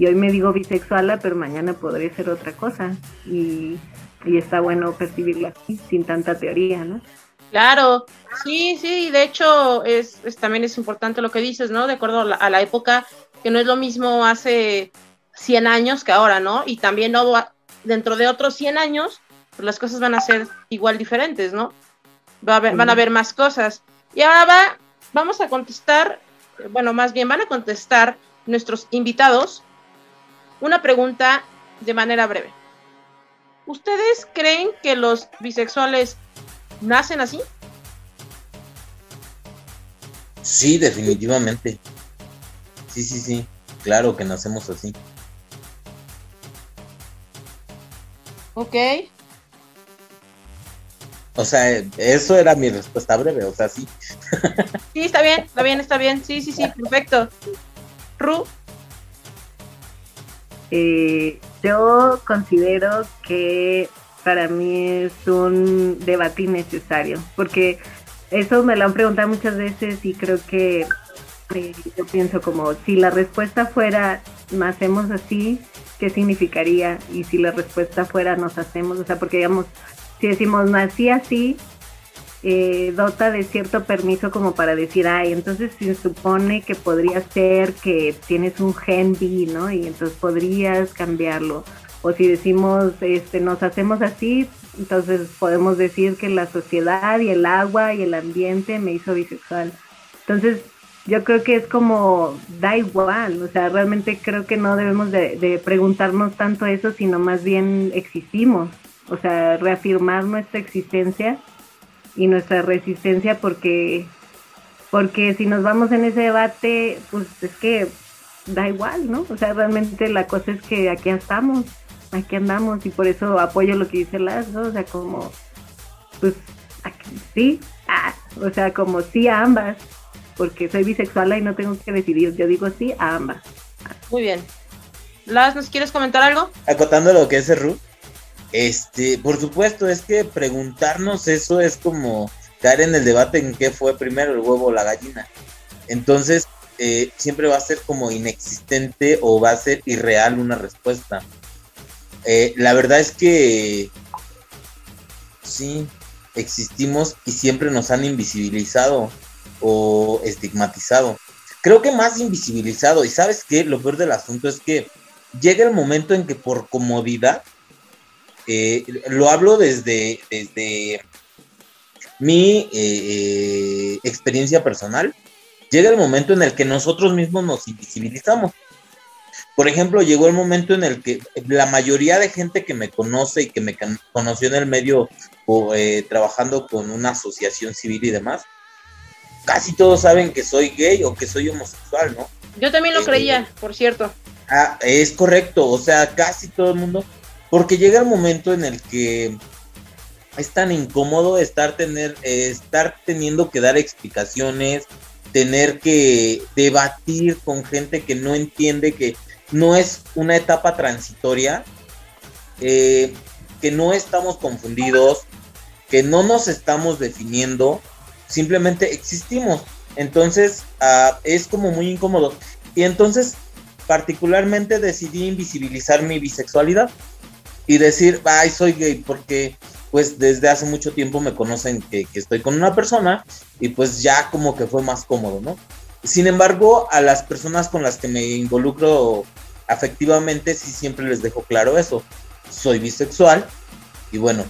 Y hoy me digo bisexuala, pero mañana podría ser otra cosa. Y, está bueno percibirlo así, sin tanta teoría, ¿no? Claro, sí, sí, de hecho es, también es importante lo que dices, ¿no? De acuerdo a la, época, que no es lo mismo hace 100 años que ahora, ¿no? Y también no, dentro de otros 100 años, pues las cosas van a ser igual diferentes, ¿no? Va a van a haber más cosas. Y ahora va, vamos a contestar, bueno, más bien van a contestar nuestros invitados una pregunta de manera breve. ¿Ustedes creen que los bisexuales nacen así? Sí, definitivamente. Sí, sí, sí. Claro que nacemos así. Ok. O sea, eso era mi respuesta breve, o sea, sí. sí, está bien, está bien, está bien. Sí, sí, sí, perfecto. Ru. Eh, yo considero que para mí es un debate innecesario, porque eso me lo han preguntado muchas veces y creo que eh, yo pienso como si la respuesta fuera nacemos así, ¿qué significaría? Y si la respuesta fuera nos hacemos, o sea, porque digamos, si decimos nací así, eh, dota de cierto permiso como para decir, ay, entonces se supone que podría ser que tienes un gen B, ¿no? Y entonces podrías cambiarlo. O si decimos, este, nos hacemos así, entonces podemos decir que la sociedad y el agua y el ambiente me hizo bisexual. Entonces, yo creo que es como, da igual, o sea, realmente creo que no debemos de, de preguntarnos tanto eso, sino más bien existimos, o sea, reafirmar nuestra existencia y nuestra resistencia porque porque si nos vamos en ese debate, pues es que da igual, ¿no? O sea, realmente la cosa es que aquí estamos, aquí andamos y por eso apoyo lo que dice Las, ¿no? O sea, como, pues, aquí, sí, ah, o sea, como sí a ambas, porque soy bisexual y no tengo que decidir, yo digo sí a ambas. Muy bien. Las, ¿nos quieres comentar algo? Acotando lo que es Ru, este, por supuesto, es que preguntarnos eso es como caer en el debate en qué fue primero el huevo o la gallina. Entonces, eh, siempre va a ser como inexistente o va a ser irreal una respuesta. Eh, la verdad es que sí, existimos y siempre nos han invisibilizado o estigmatizado. Creo que más invisibilizado. Y sabes qué, lo peor del asunto es que llega el momento en que por comodidad eh, lo hablo desde, desde mi eh, eh, experiencia personal. Llega el momento en el que nosotros mismos nos invisibilizamos. Por ejemplo, llegó el momento en el que la mayoría de gente que me conoce y que me conoció en el medio o, trabajando con una asociación civil y demás, casi todos saben que soy gay o que soy homosexual, ¿no? Yo también lo creía, por cierto. Ah, es correcto, o sea, casi todo el mundo porque llega el momento en el que es tan incómodo estar, tener, estar teniendo que dar explicaciones, tener que debatir con gente que no entiende que no es una etapa transitoria, eh, que no estamos confundidos, que no nos estamos definiendo, simplemente existimos. Entonces ah, es como muy incómodo. Y entonces particularmente decidí invisibilizar mi bisexualidad y decir, ay, soy gay, porque pues desde hace mucho tiempo me conocen que, estoy con una persona y pues ya como que fue más cómodo, ¿no? Sin embargo, a las personas con las que me involucro afectivamente, sí siempre les dejo claro eso. Soy bisexual y bueno,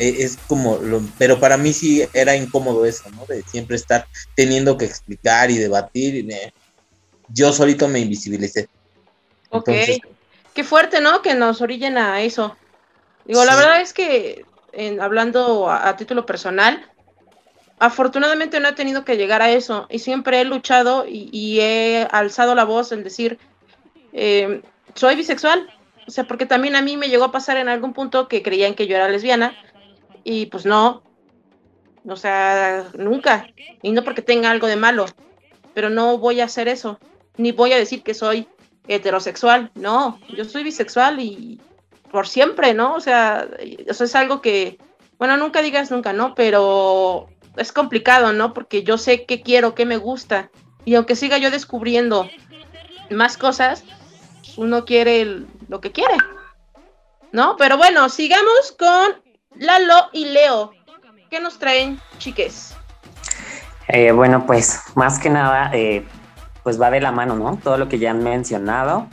es como, lo, pero para mí sí era incómodo eso, ¿no? De siempre estar teniendo que explicar y debatir. Y me, yo solito me invisibilicé. Ok. qué fuerte, ¿no? Que nos orillen a eso. Digo, la verdad es que, en, hablando a, título personal, afortunadamente no he tenido que llegar a eso y siempre he luchado y, he alzado la voz en decir, eh, soy bisexual. O sea, porque también a mí me llegó a pasar en algún punto que creían que yo era lesbiana y pues no. O sea, nunca. Y no porque tenga algo de malo, pero no voy a hacer eso. Ni voy a decir que soy heterosexual. No, yo soy bisexual y por siempre, ¿no? O sea, eso es algo que, bueno, nunca digas nunca, ¿no? Pero es complicado, ¿no? Porque yo sé qué quiero, qué me gusta. Y aunque siga yo descubriendo más cosas, uno quiere lo que quiere. ¿No? Pero bueno, sigamos con Lalo y Leo. ¿Qué nos traen, chiques? Eh, bueno, pues más que nada, eh, pues va de la mano, ¿no? Todo lo que ya han mencionado.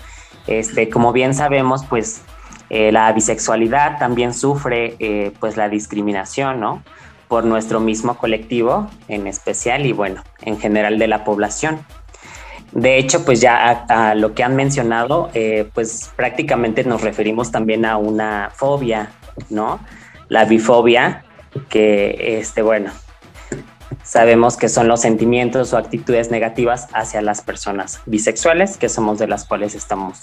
Este, como bien sabemos, pues eh, la bisexualidad también sufre pues la discriminación, ¿no? Por nuestro mismo colectivo en especial y bueno, en general de la población. De hecho, pues ya a, lo que han mencionado, pues prácticamente nos referimos también a una fobia, ¿no? La bifobia, que, este, bueno, sabemos que son los sentimientos o actitudes negativas hacia las personas bisexuales, que somos de las cuales estamos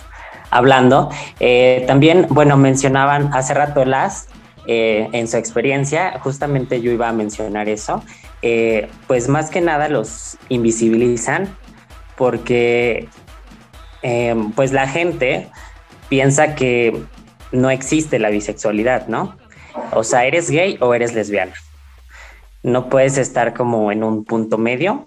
hablando. Eh, también, bueno, mencionaban hace rato las, eh, en su experiencia, justamente yo iba a mencionar eso, eh, pues más que nada los invisibilizan porque pues la gente piensa que no existe la bisexualidad, ¿no? O sea, eres gay o eres lesbiana no puedes estar como en un punto medio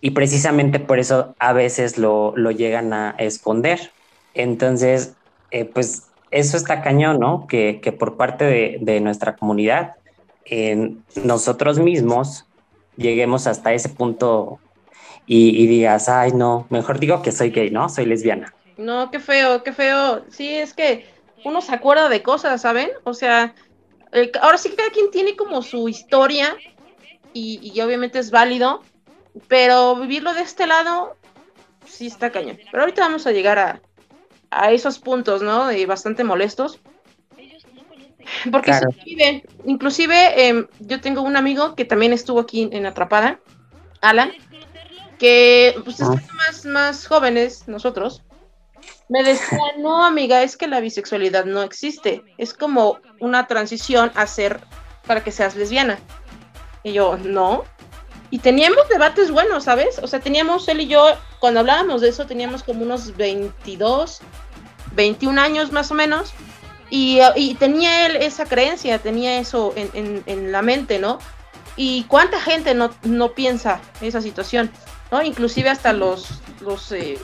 y precisamente por eso a veces lo, llegan a esconder. Entonces, eh, pues eso está cañón, ¿no? Que, por parte de, nuestra comunidad, nosotros mismos lleguemos hasta ese punto y, y, digas, ay, no, mejor digo que soy gay, ¿no? Soy lesbiana. No, qué feo, qué feo. Sí, es que uno se acuerda de cosas, ¿saben? O sea, ahora sí que cada quien tiene como su historia y, obviamente es válido, pero vivirlo de este lado sí está cañón. Pero ahorita vamos a llegar a, a esos puntos, ¿no? bastante molestos. Porque inclusive, inclusive em, yo tengo un amigo que también estuvo aquí en Atrapada, Alan, que pues ah. más, más jóvenes nosotros, me decía, no, amiga, es que la bisexualidad no existe. Es como una transición a ser para que seas lesbiana. Y yo, no. Y teníamos debates buenos, ¿sabes? O sea, teníamos él y yo, cuando hablábamos de eso, teníamos como unos 22, 21 años más o menos. Y, tenía él esa creencia, tenía eso en, la mente, ¿no? Y cuánta gente no, no piensa esa situación, ¿no? Inclusive hasta los, los eh,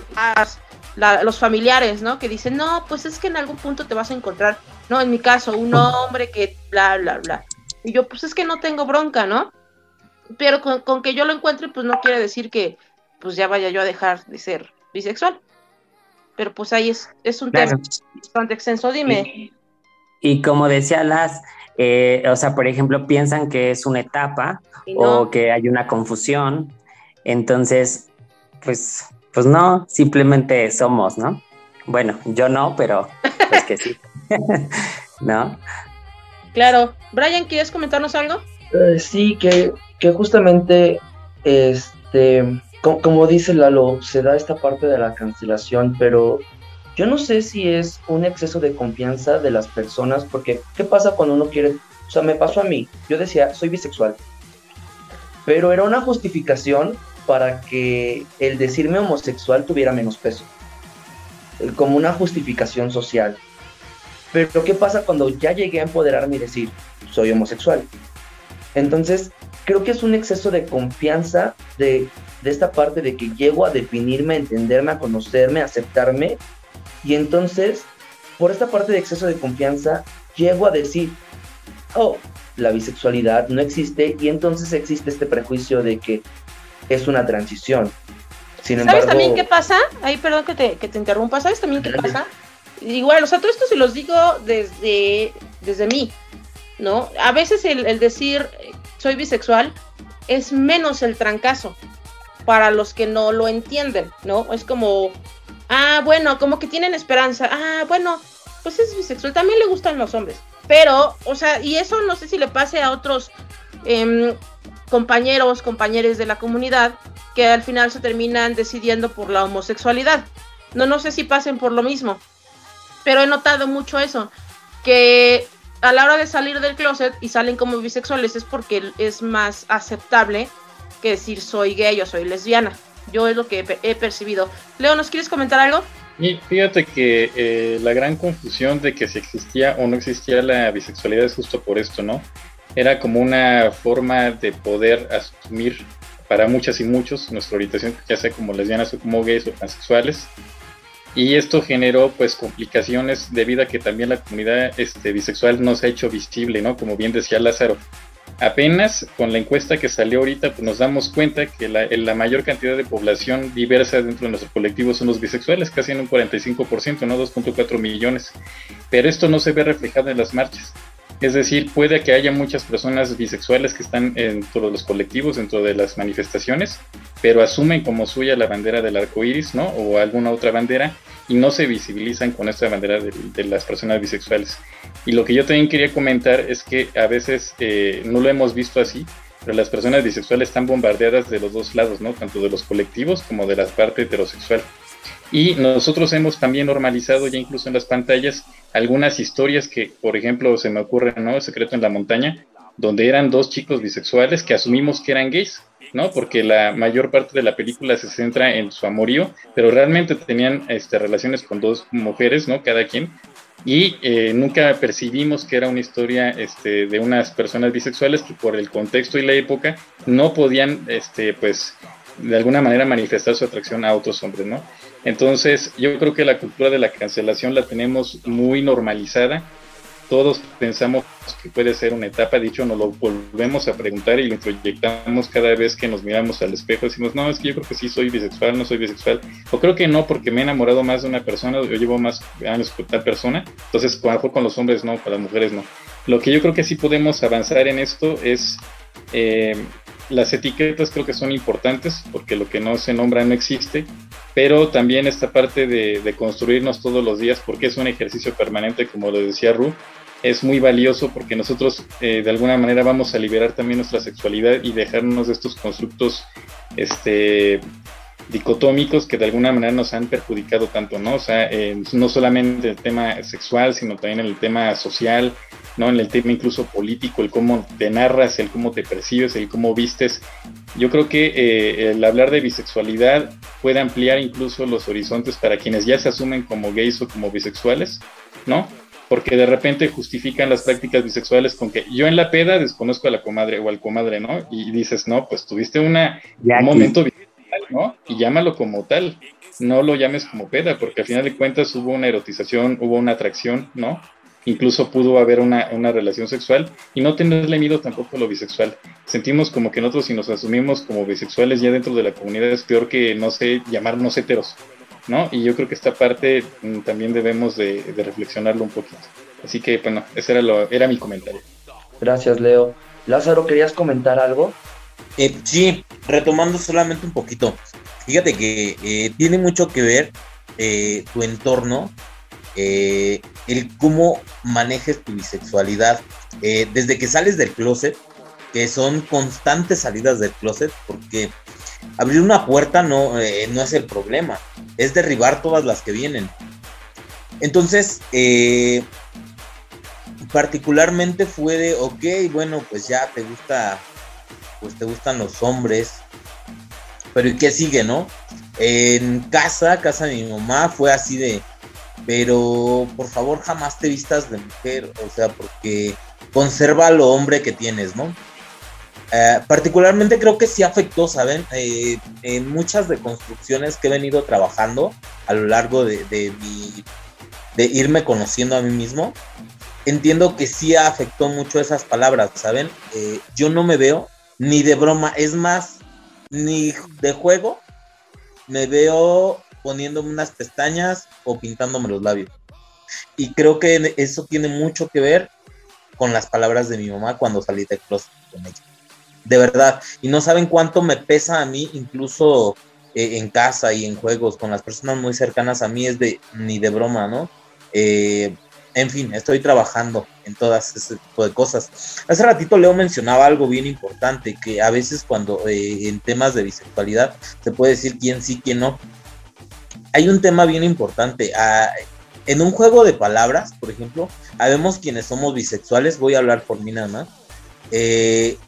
los familiares, ¿no? Que dicen, no, pues es que en algún punto te vas a encontrar, ¿no? En mi caso, un hombre que bla, bla, bla. Y yo, pues es que no tengo bronca, ¿no? Pero con, que yo lo encuentre, pues no quiere decir que pues ya vaya yo a dejar de ser bisexual. Pero pues ahí es, es un tema bastante extenso, dime. Y, como decía Las, eh, o sea, por ejemplo, piensan que es una etapa o que hay una confusión. Entonces, pues pues no, simplemente somos, ¿no? Bueno, yo no, pero es que sí. ¿No? Claro. Brian, ¿quieres comentarnos algo? Eh, sí, que, que justamente, este, como, dice Lalo, se da esta parte de la cancelación, pero yo no sé si es un exceso de confianza de las personas, porque ¿qué pasa cuando uno quiere? O sea, me pasó a mí, yo decía, soy bisexual, pero era una justificación para que el decirme homosexual tuviera menos peso, como una justificación social. Pero ¿qué pasa cuando ya llegué a empoderarme y decir, soy homosexual? Entonces, creo que es un exceso de confianza de, de esta parte de que llego a definirme, a entenderme, a conocerme, a aceptarme. Y entonces, por esta parte de exceso de confianza, llego a decir, oh, la bisexualidad no existe y entonces existe este prejuicio de que es una transición. ¿Sabes también qué pasa? Ahí, perdón que te, que te interrumpa. ¿Sabes también qué pasa? Igual, o sea, todo esto se los digo desde, desde mí, ¿no? A veces el, decir soy bisexual es menos el trancazo para los que no lo entienden, ¿no? Es como, ah, bueno, como que tienen esperanza, ah, bueno, pues es bisexual, también le gustan los hombres. Pero, o sea, y eso no sé si le pase a otros em, compañeros, compañeros de la comunidad, que al final se terminan decidiendo por la homosexualidad. No, no sé si pasen por lo mismo, pero he notado mucho eso, que a la hora de salir del closet y salen como bisexuales es porque es más aceptable que decir soy gay o soy lesbiana. Yo es lo que he, percibido. Leo, ¿nos quieres comentar algo? Fíjate que eh, la gran confusión de que si existía o no existía la bisexualidad es justo por esto, ¿no? Era como una forma de poder asumir para muchas y muchos nuestra orientación, ya sea como lesbianas o como gays o transexuales, y esto generó pues complicaciones debido a que también la comunidad este, bisexual no se ha hecho visible, ¿no? Como bien decía Lázaro. Apenas con la encuesta que salió ahorita pues nos damos cuenta que la, la mayor cantidad de población diversa dentro de nuestro colectivo son los bisexuales, casi en un 45%, ¿no? 2.4 millones. Pero esto no se ve reflejado en las marchas. Es decir, puede que haya muchas personas bisexuales que están en todos los colectivos, dentro de las manifestaciones, pero asumen como suya la bandera del arco iris, ¿no? O alguna otra bandera, y no se visibilizan con esta bandera de, las personas bisexuales. Y lo que yo también quería comentar es que a veces eh, no lo hemos visto así, pero las personas bisexuales están bombardeadas de los dos lados, ¿no? Tanto de los colectivos como de la parte heterosexual. Y nosotros hemos también normalizado ya incluso en las pantallas algunas historias que, por ejemplo, se me ocurre, ¿no? El secreto en la montaña, donde eran dos chicos bisexuales que asumimos que eran gays, ¿no? Porque la mayor parte de la película se centra en su amorío, pero realmente tenían este, relaciones con dos mujeres, ¿no? Cada quien. Y eh, nunca percibimos que era una historia este, de unas personas bisexuales que por el contexto y la época no podían, este, pues, de alguna manera manifestar su atracción a otros hombres, ¿no? Entonces, yo creo que la cultura de la cancelación la tenemos muy normalizada. Todos pensamos que puede ser una etapa, dicho, nos lo volvemos a preguntar y lo proyectamos cada vez que nos miramos al espejo. Decimos, no, es que yo creo que sí soy bisexual, no soy bisexual. O creo que no, porque me he enamorado más de una persona, yo llevo más años con tal persona. Entonces, a lo mejor con los hombres no, con las mujeres no. Lo que yo creo que sí podemos avanzar en esto es eh, las etiquetas creo que son importantes porque lo que no se nombra no existe, pero también esta parte de, construirnos todos los días porque es un ejercicio permanente, como lo decía Ru, es muy valioso porque nosotros eh, de alguna manera vamos a liberar también nuestra sexualidad y dejarnos de estos constructos este, dicotómicos que de alguna manera nos han perjudicado tanto, ¿no? O sea, no solamente el tema sexual, sino también el tema social, ¿no? En el tema incluso político, el cómo te narras, el cómo te percibes, el cómo vistes. Yo creo que eh, el hablar de bisexualidad puede ampliar incluso los horizontes para quienes ya se asumen como gays o como bisexuales, ¿no? Porque de repente justifican las prácticas bisexuales con que yo en la peda desconozco a la comadre o al comadre, ¿no? Y dices, no, pues tuviste una, un momento bisexual, ¿no? Y llámalo como tal, no lo llames como peda, porque al final de cuentas hubo una erotización, hubo una atracción, ¿no? Incluso pudo haber una, relación sexual y no tenerle miedo tampoco a lo bisexual. Sentimos como que nosotros si nos asumimos como bisexuales ya dentro de la comunidad es peor que, no sé, llamarnos heteros, ¿no? Y yo creo que esta parte mm, también debemos de, reflexionarlo un poquito. Así que, bueno, ese era, lo, era mi comentario. Gracias, Leo. Lázaro, ¿querías comentar algo? Eh, sí, retomando solamente un poquito. Fíjate que eh, tiene mucho que ver eh, tu entorno eh, el cómo manejes tu bisexualidad. Eh, desde que sales del closet, que son constantes salidas del closet, porque abrir una puerta no, eh, no es el problema, es derribar todas las que vienen. Entonces, particularmente fue de, ok, bueno, pues ya te gusta, pues te gustan los hombres, pero ¿y qué sigue, no? En casa, casa de mi mamá, fue así de, pero por favor jamás te vistas de mujer, o sea, porque conserva lo hombre que tienes, ¿no? Eh, particularmente creo que sí afectó, ¿saben? Eh, en muchas deconstrucciones que he venido trabajando a lo largo de, de, de irme conociendo a mí mismo, entiendo que sí afectó mucho esas palabras, ¿saben? Eh, yo no me veo ni de broma, es más, ni de juego, me veo poniéndome unas pestañas o pintándome los labios. Y creo que eso tiene mucho que ver con las palabras de mi mamá cuando salí de closet con ella. De verdad. Y no saben cuánto me pesa a mí incluso eh, en casa y en juegos con las personas muy cercanas a mí es de ni de broma, ¿no? Eh, en fin, estoy trabajando en todas ese tipo de cosas. Hace ratito Leo mencionaba algo bien importante, que a veces cuando eh, en temas de bisexualidad se puede decir quién sí, quién no. Hay un tema bien importante. Ah, en un juego de palabras, por ejemplo, habemos quienes somos bisexuales, voy a hablar por mí nada más. Eh,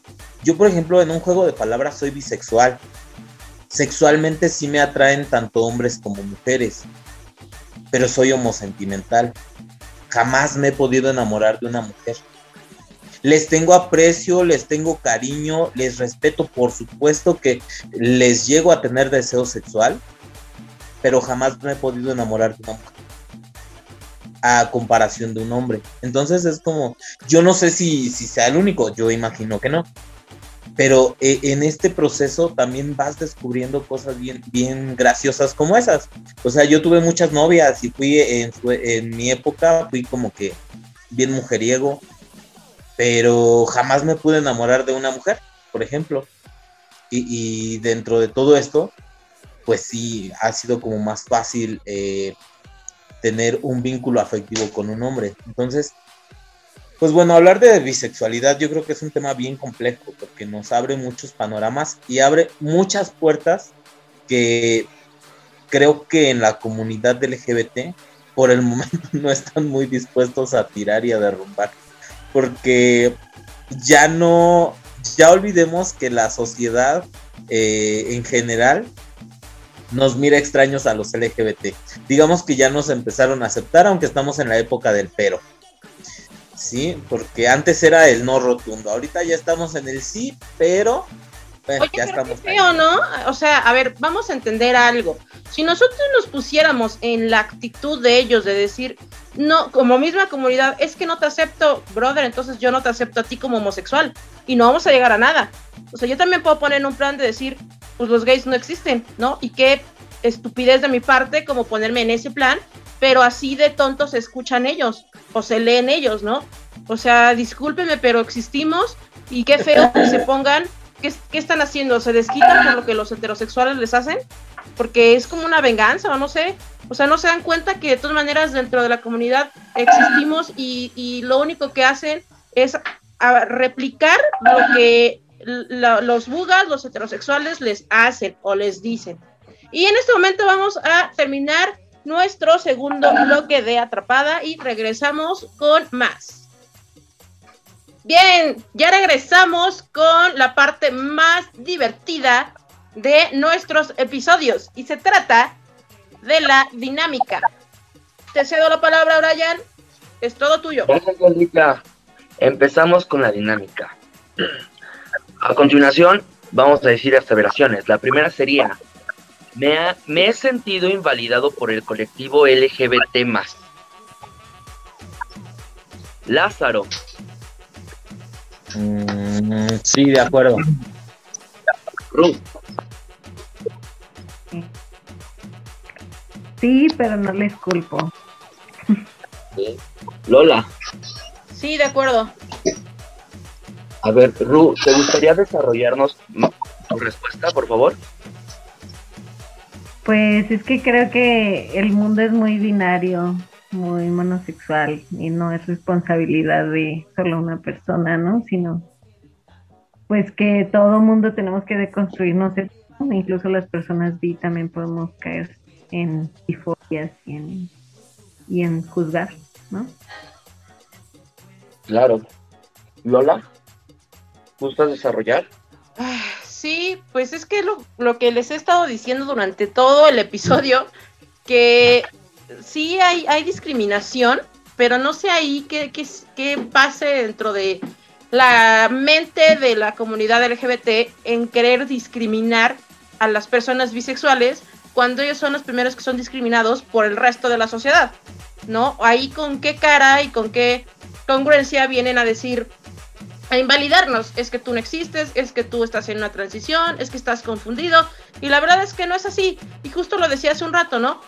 yo, por ejemplo, en un juego de palabras soy bisexual. Sexualmente sí me atraen tanto hombres como mujeres, pero soy homosentimental jamás me he podido enamorar de una mujer. Les tengo aprecio, les tengo cariño, les respeto, por supuesto que les llego a tener deseo sexual, pero jamás me he podido enamorar de una mujer a comparación de un hombre. Entonces es como, yo no sé si, si sea el único, yo imagino que no. Pero eh, en este proceso también vas descubriendo cosas bien, bien graciosas como esas. O sea, yo tuve muchas novias y fui en, en mi época, fui como que bien mujeriego, pero jamás me pude enamorar de una mujer, por ejemplo. Y, dentro de todo esto, pues sí, ha sido como más fácil eh, tener un vínculo afectivo con un hombre. Entonces, pues bueno, hablar de bisexualidad yo creo que es un tema bien complejo porque nos abre muchos panoramas y abre muchas puertas que creo que en la comunidad LGBT por el momento no están muy dispuestos a tirar y a derrumbar. Porque ya no, ya olvidemos que la sociedad eh, en general nos mira extraños a los LGBT. Digamos que ya nos empezaron a aceptar, aunque estamos en la época del pero. Sí, porque antes era el no rotundo, ahorita ya estamos en el sí, pero Oye, ya estamos. feo, ¿no? O sea, a ver, vamos a entender algo. Si nosotros nos pusiéramos en la actitud de ellos de decir, no, como misma comunidad, es que no te acepto, brother, entonces yo no te acepto a ti como homosexual y no vamos a llegar a nada. O sea, yo también puedo poner en un plan de decir, pues los gays no existen, ¿no? Y qué estupidez de mi parte como ponerme en ese plan, pero así de tontos se escuchan ellos o se leen ellos, ¿no? O sea, discúlpeme, pero existimos y qué feo que se pongan ¿qué, están haciendo? ¿Se desquitan por lo que los heterosexuales les hacen? Porque es como una venganza o no sé. O sea, no se dan cuenta que de todas maneras dentro de la comunidad existimos y, lo único que hacen es replicar lo que los bugas, los heterosexuales les hacen o les dicen. Y en este momento vamos a terminar nuestro segundo bloque de Atrapada y regresamos con más. Bien, ya regresamos con la parte más divertida de nuestros episodios y se trata de la dinámica. Te cedo la palabra, Brian. Es todo tuyo. Empezamos con la dinámica. A continuación, vamos a decir aseveraciones. La primera sería, me, me he sentido invalidado por el colectivo LGBT+. Lázaro, Mm, sí, de acuerdo. Sí, pero no les culpo. Lola. Sí, de acuerdo. A ver, Ru, ¿te gustaría desarrollarnos tu respuesta, por favor? Pues es que creo que el mundo es muy binario muy monosexual y no es responsabilidad de solo una persona, ¿no? Sino pues que todo mundo tenemos que deconstruirnos, incluso las personas bi también podemos caer en disforias y en, y en juzgar, ¿no? Claro. Lola, ¿gustas desarrollar? Ah, sí, pues es que lo, lo que les he estado diciendo durante todo el episodio, que sí hay, hay discriminación, pero no sé ahí qué, qué, pase dentro de la mente de la comunidad LGBT en querer discriminar a las personas bisexuales cuando ellos son los primeros que son discriminados por el resto de la sociedad, ¿no? Ahí con qué cara y con qué congruencia vienen a decir, a invalidarnos, es que tú no existes, es que tú estás en una transición, es que estás confundido, y la verdad es que no es así, y justo lo decía hace un rato, ¿no?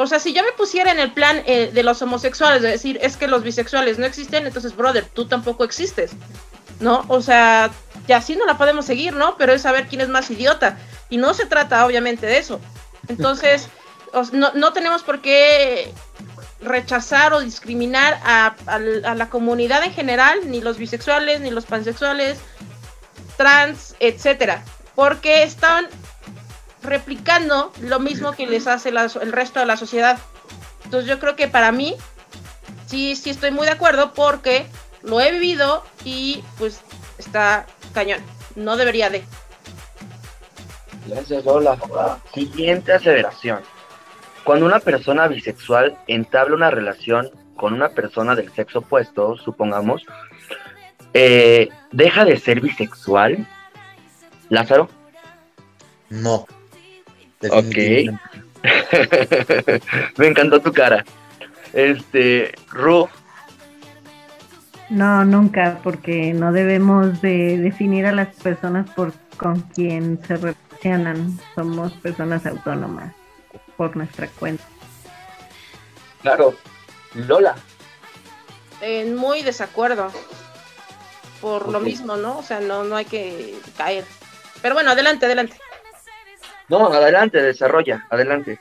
O sea, si yo me pusiera en el plan eh, de los homosexuales, de decir, es que los bisexuales no existen, entonces, brother, tú tampoco existes, ¿no? O sea, ya así no la podemos seguir, ¿no? Pero es saber quién es más idiota. Y no se trata obviamente de eso. Entonces, no, no tenemos por qué rechazar o discriminar a, la comunidad en general, ni los bisexuales, ni los pansexuales, trans, etcétera, porque están replicando lo mismo que les hace el resto de la sociedad. Entonces yo creo que para mí sí, sí estoy muy de acuerdo porque lo he vivido y pues está cañón. No debería de. Gracias, Lola. Siguiente aseveración. Cuando una persona bisexual entabla una relación con una persona del sexo opuesto, supongamos, eh, ¿deja de ser bisexual? Lázaro? No. Ok. Me encantó tu cara. Este, Ru. No, nunca, porque no debemos de definir a las personas por con quien se relacionan. Somos personas autónomas por nuestra cuenta. Claro. Lola. En muy desacuerdo. Por lo mismo, ¿no? O sea, no, no hay que caer. Pero bueno, adelante, adelante. No, adelante, desarrolla, adelante.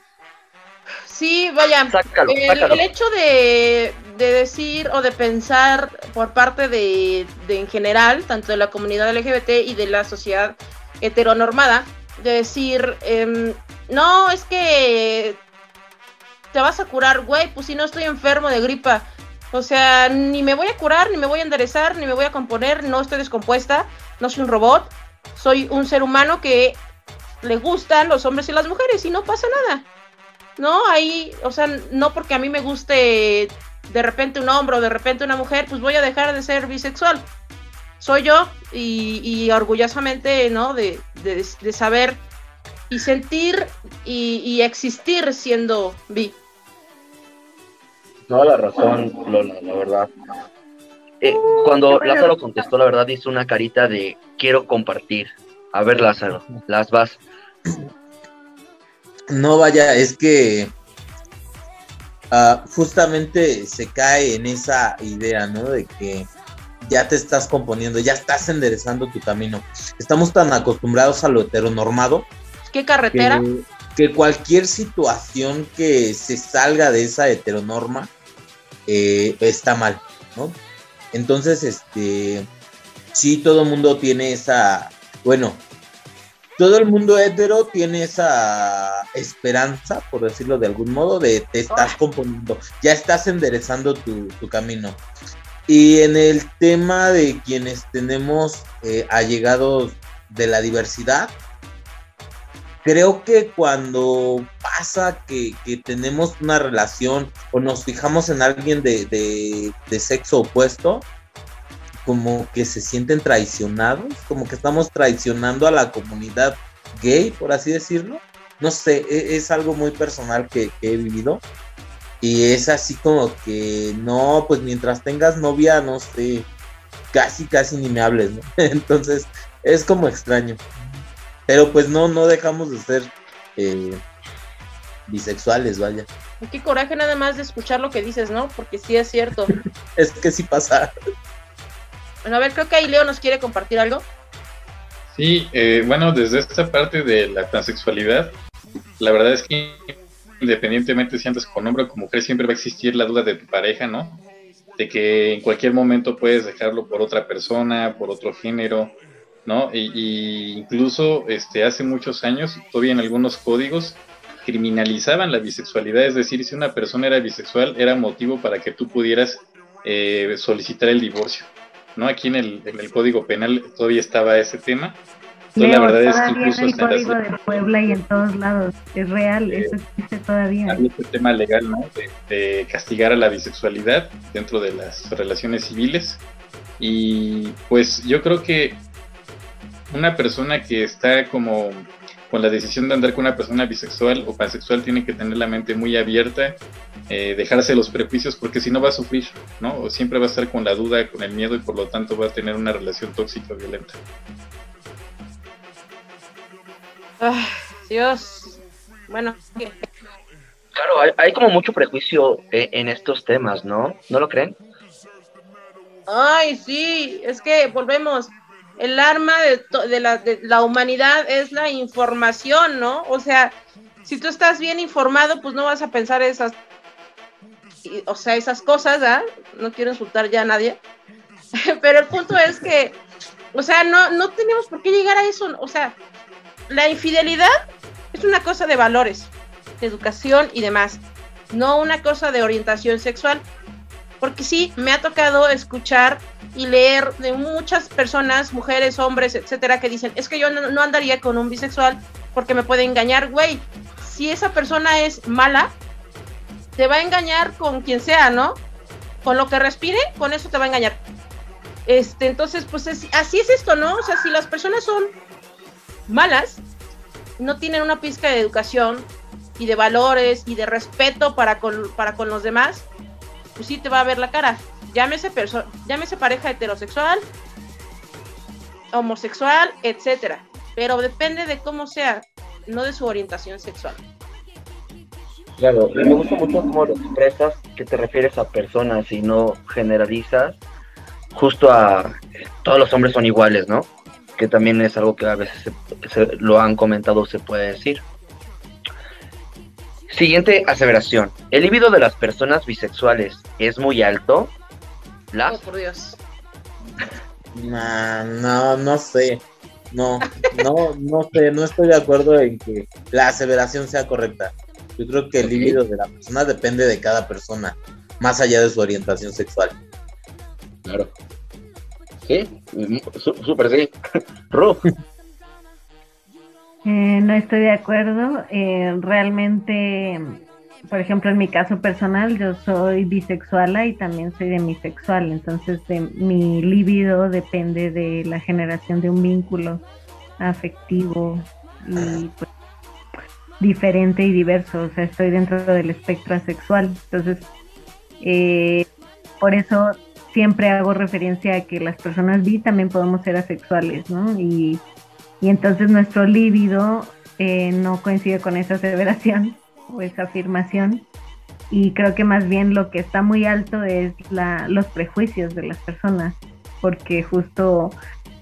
Sí, vaya. el, hecho de, decir o de pensar por parte de, en general, tanto de la comunidad LGBT y de la sociedad heteronormada, de decir, em, no, es que te vas a curar, güey, pues si no estoy enfermo de gripa. O sea, ni me voy a curar, ni me voy a enderezar, ni me voy a componer, no estoy descompuesta, no soy un robot, soy un ser humano que le gustan los hombres y las mujeres y no pasa nada. No, ahí, o sea, no porque a mí me guste de repente un hombre o de repente una mujer, pues voy a dejar de ser bisexual. Soy yo y, orgullosamente, ¿no? De, saber y sentir y, existir siendo bi. Toda la razón, Lola, la verdad. Eh, cuando Lázaro contestó, la verdad hizo una carita de quiero compartir. A ver, Lázaro, las vas. No vaya, es que ah, justamente se cae en esa idea, ¿no? De que ya te estás componiendo, ya estás enderezando tu camino. Estamos tan acostumbrados a lo heteronormado. ¿Qué carretera? Que, cualquier situación que se salga de esa heteronorma eh, está mal, ¿no? Entonces, este, sí, todo mundo tiene esa, bueno, todo el mundo hetero tiene esa esperanza, por decirlo de algún modo, de te estás componiendo, ya estás enderezando tu, camino. Y en el tema de quienes tenemos eh, allegados de la diversidad, creo que cuando pasa que, tenemos una relación o nos fijamos en alguien de, de sexo opuesto, como que se sienten traicionados, como que estamos traicionando a la comunidad gay, por así decirlo. No sé, e, es, algo muy personal que, he vivido. Y es así como que, no, pues mientras tengas novia, no sé, casi, casi ni me hables, ¿no? Entonces, es como extraño. Pero pues no, no dejamos de ser eh, bisexuales, vaya. Qué coraje nada más de escuchar lo que dices, ¿no? Porque sí es cierto. es que sí pasa. Bueno, a ver, creo que ahí Leo nos quiere compartir algo. Sí, eh, bueno, desde esta parte de la transexualidad, la verdad es que independientemente si andas con hombre o con mujer, siempre va a existir la duda de tu pareja, ¿no? De que en cualquier momento puedes dejarlo por otra persona, por otro género, ¿no? Y, incluso este, hace muchos años, todavía en algunos códigos, criminalizaban la bisexualidad, es decir, si una persona era bisexual, era motivo para que tú pudieras eh, solicitar el divorcio. ¿No? Aquí en el, en el Código Penal todavía estaba ese tema. la verdad es que incluso en el Código de Puebla y en todos lados es real, eso existe todavía. Hay este tema legal, ¿no? De, castigar a la bisexualidad dentro de las relaciones civiles. Y pues yo creo que una persona que está como con la decisión de andar con una persona bisexual o pansexual tiene que tener la mente muy abierta, eh, dejarse los prejuicios, porque si no va a sufrir, ¿no? O siempre va a estar con la duda, con el miedo y por lo tanto va a tener una relación tóxica o violenta. Dios. Bueno. Claro, hay, como mucho prejuicio eh, en estos temas, ¿no? ¿No lo creen? Ay, sí, es que volvemos el arma de, la, humanidad es la información, ¿no? O sea, si tú estás bien informado, pues no vas a pensar esas, o sea, esas cosas, ¿ah? No quiero insultar ya a nadie, pero el punto es que, o sea, no, no tenemos por qué llegar a eso, o sea, la infidelidad es una cosa de valores, de educación y demás, no una cosa de orientación sexual. Porque sí, me ha tocado escuchar y leer de muchas personas, mujeres, hombres, etcétera, que dicen, es que yo no, andaría con un bisexual porque me puede engañar, güey. Si esa persona es mala, te va a engañar con quien sea, ¿no? Con lo que respire, con eso te va a engañar. Este, entonces, pues así es esto, ¿no? O sea, si las personas son malas, no tienen una pizca de educación y de valores y de respeto para con, para con los demás, pues sí te va a ver la cara. Llámese, llámese pareja heterosexual, homosexual, etcétera. Pero depende de cómo sea, no de su orientación sexual. Claro, me gusta mucho cómo lo expresas, que te refieres a personas y no generalizas, justo a todos los hombres son iguales, ¿no? que también es algo que a veces se, lo han comentado, se puede decir. Siguiente aseveración. ¿El libido de las personas bisexuales es muy alto? ¿Las? Oh, por Dios. no, no sé. No, no, no sé, no estoy de acuerdo en que la aseveración sea correcta. Yo creo que el libido de la persona depende de cada persona, más allá de su orientación sexual. Claro. Sí, súper sí. Ru. Eh, no estoy de acuerdo. Eh, realmente, por ejemplo, en mi caso personal, yo soy bisexual y también soy demisexual. Entonces, de, mi libido depende de la generación de un vínculo afectivo y pues, diferente y diverso. O sea, estoy dentro del espectro asexual. Entonces, eh, por eso siempre hago referencia a que las personas bi también podemos ser asexuales, ¿no? Y, entonces nuestro líbido eh, no coincide con esa aseveración o esa afirmación. Y creo que más bien lo que está muy alto es la, los prejuicios de las personas, porque justo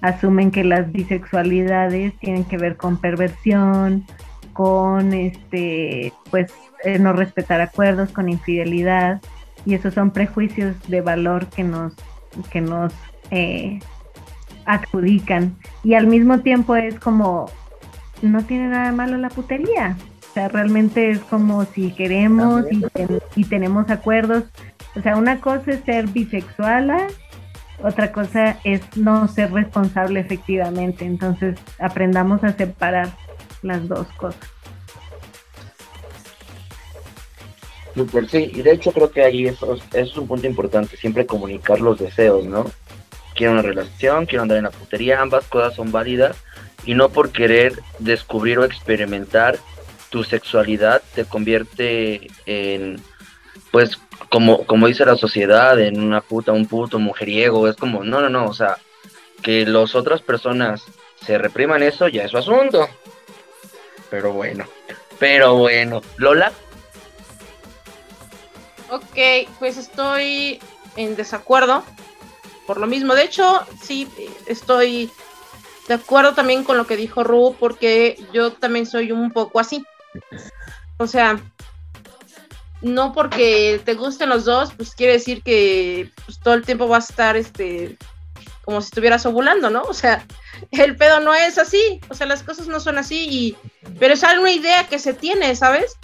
asumen que las bisexualidades tienen que ver con perversión, con este, pues eh, no respetar acuerdos, con infidelidad y esos son prejuicios de valor que nos, que nos eh, adjudican. Y al mismo tiempo es como, no tiene nada malo la putería. O sea, realmente es como si queremos y, tenemos acuerdos. O sea, una cosa es ser bisexual, otra cosa es no ser responsable efectivamente. Entonces, aprendamos a separar las dos cosas. sí, y de hecho creo que ahí eso, es un punto importante, siempre comunicar los deseos, ¿no? Quiero una relación, quiero andar en la putería, ambas cosas son válidas y no por querer descubrir o experimentar tu sexualidad te convierte en, pues, como, como dice la sociedad, en una puta, un puto, mujeriego, es como, no, no, no, o sea, que las otras personas se repriman eso ya es su asunto. Pero bueno, pero bueno, Lola, Ok, pues estoy en desacuerdo por lo mismo. De hecho, sí, estoy de acuerdo también con lo que dijo Ru, porque yo también soy un poco así. O sea, no porque te gusten los dos, pues quiere decir que pues, todo el tiempo vas a estar este como si estuvieras ovulando, ¿no? O sea, el pedo no es así, o sea, las cosas no son así, y, pero es una idea que se tiene, ¿sabes?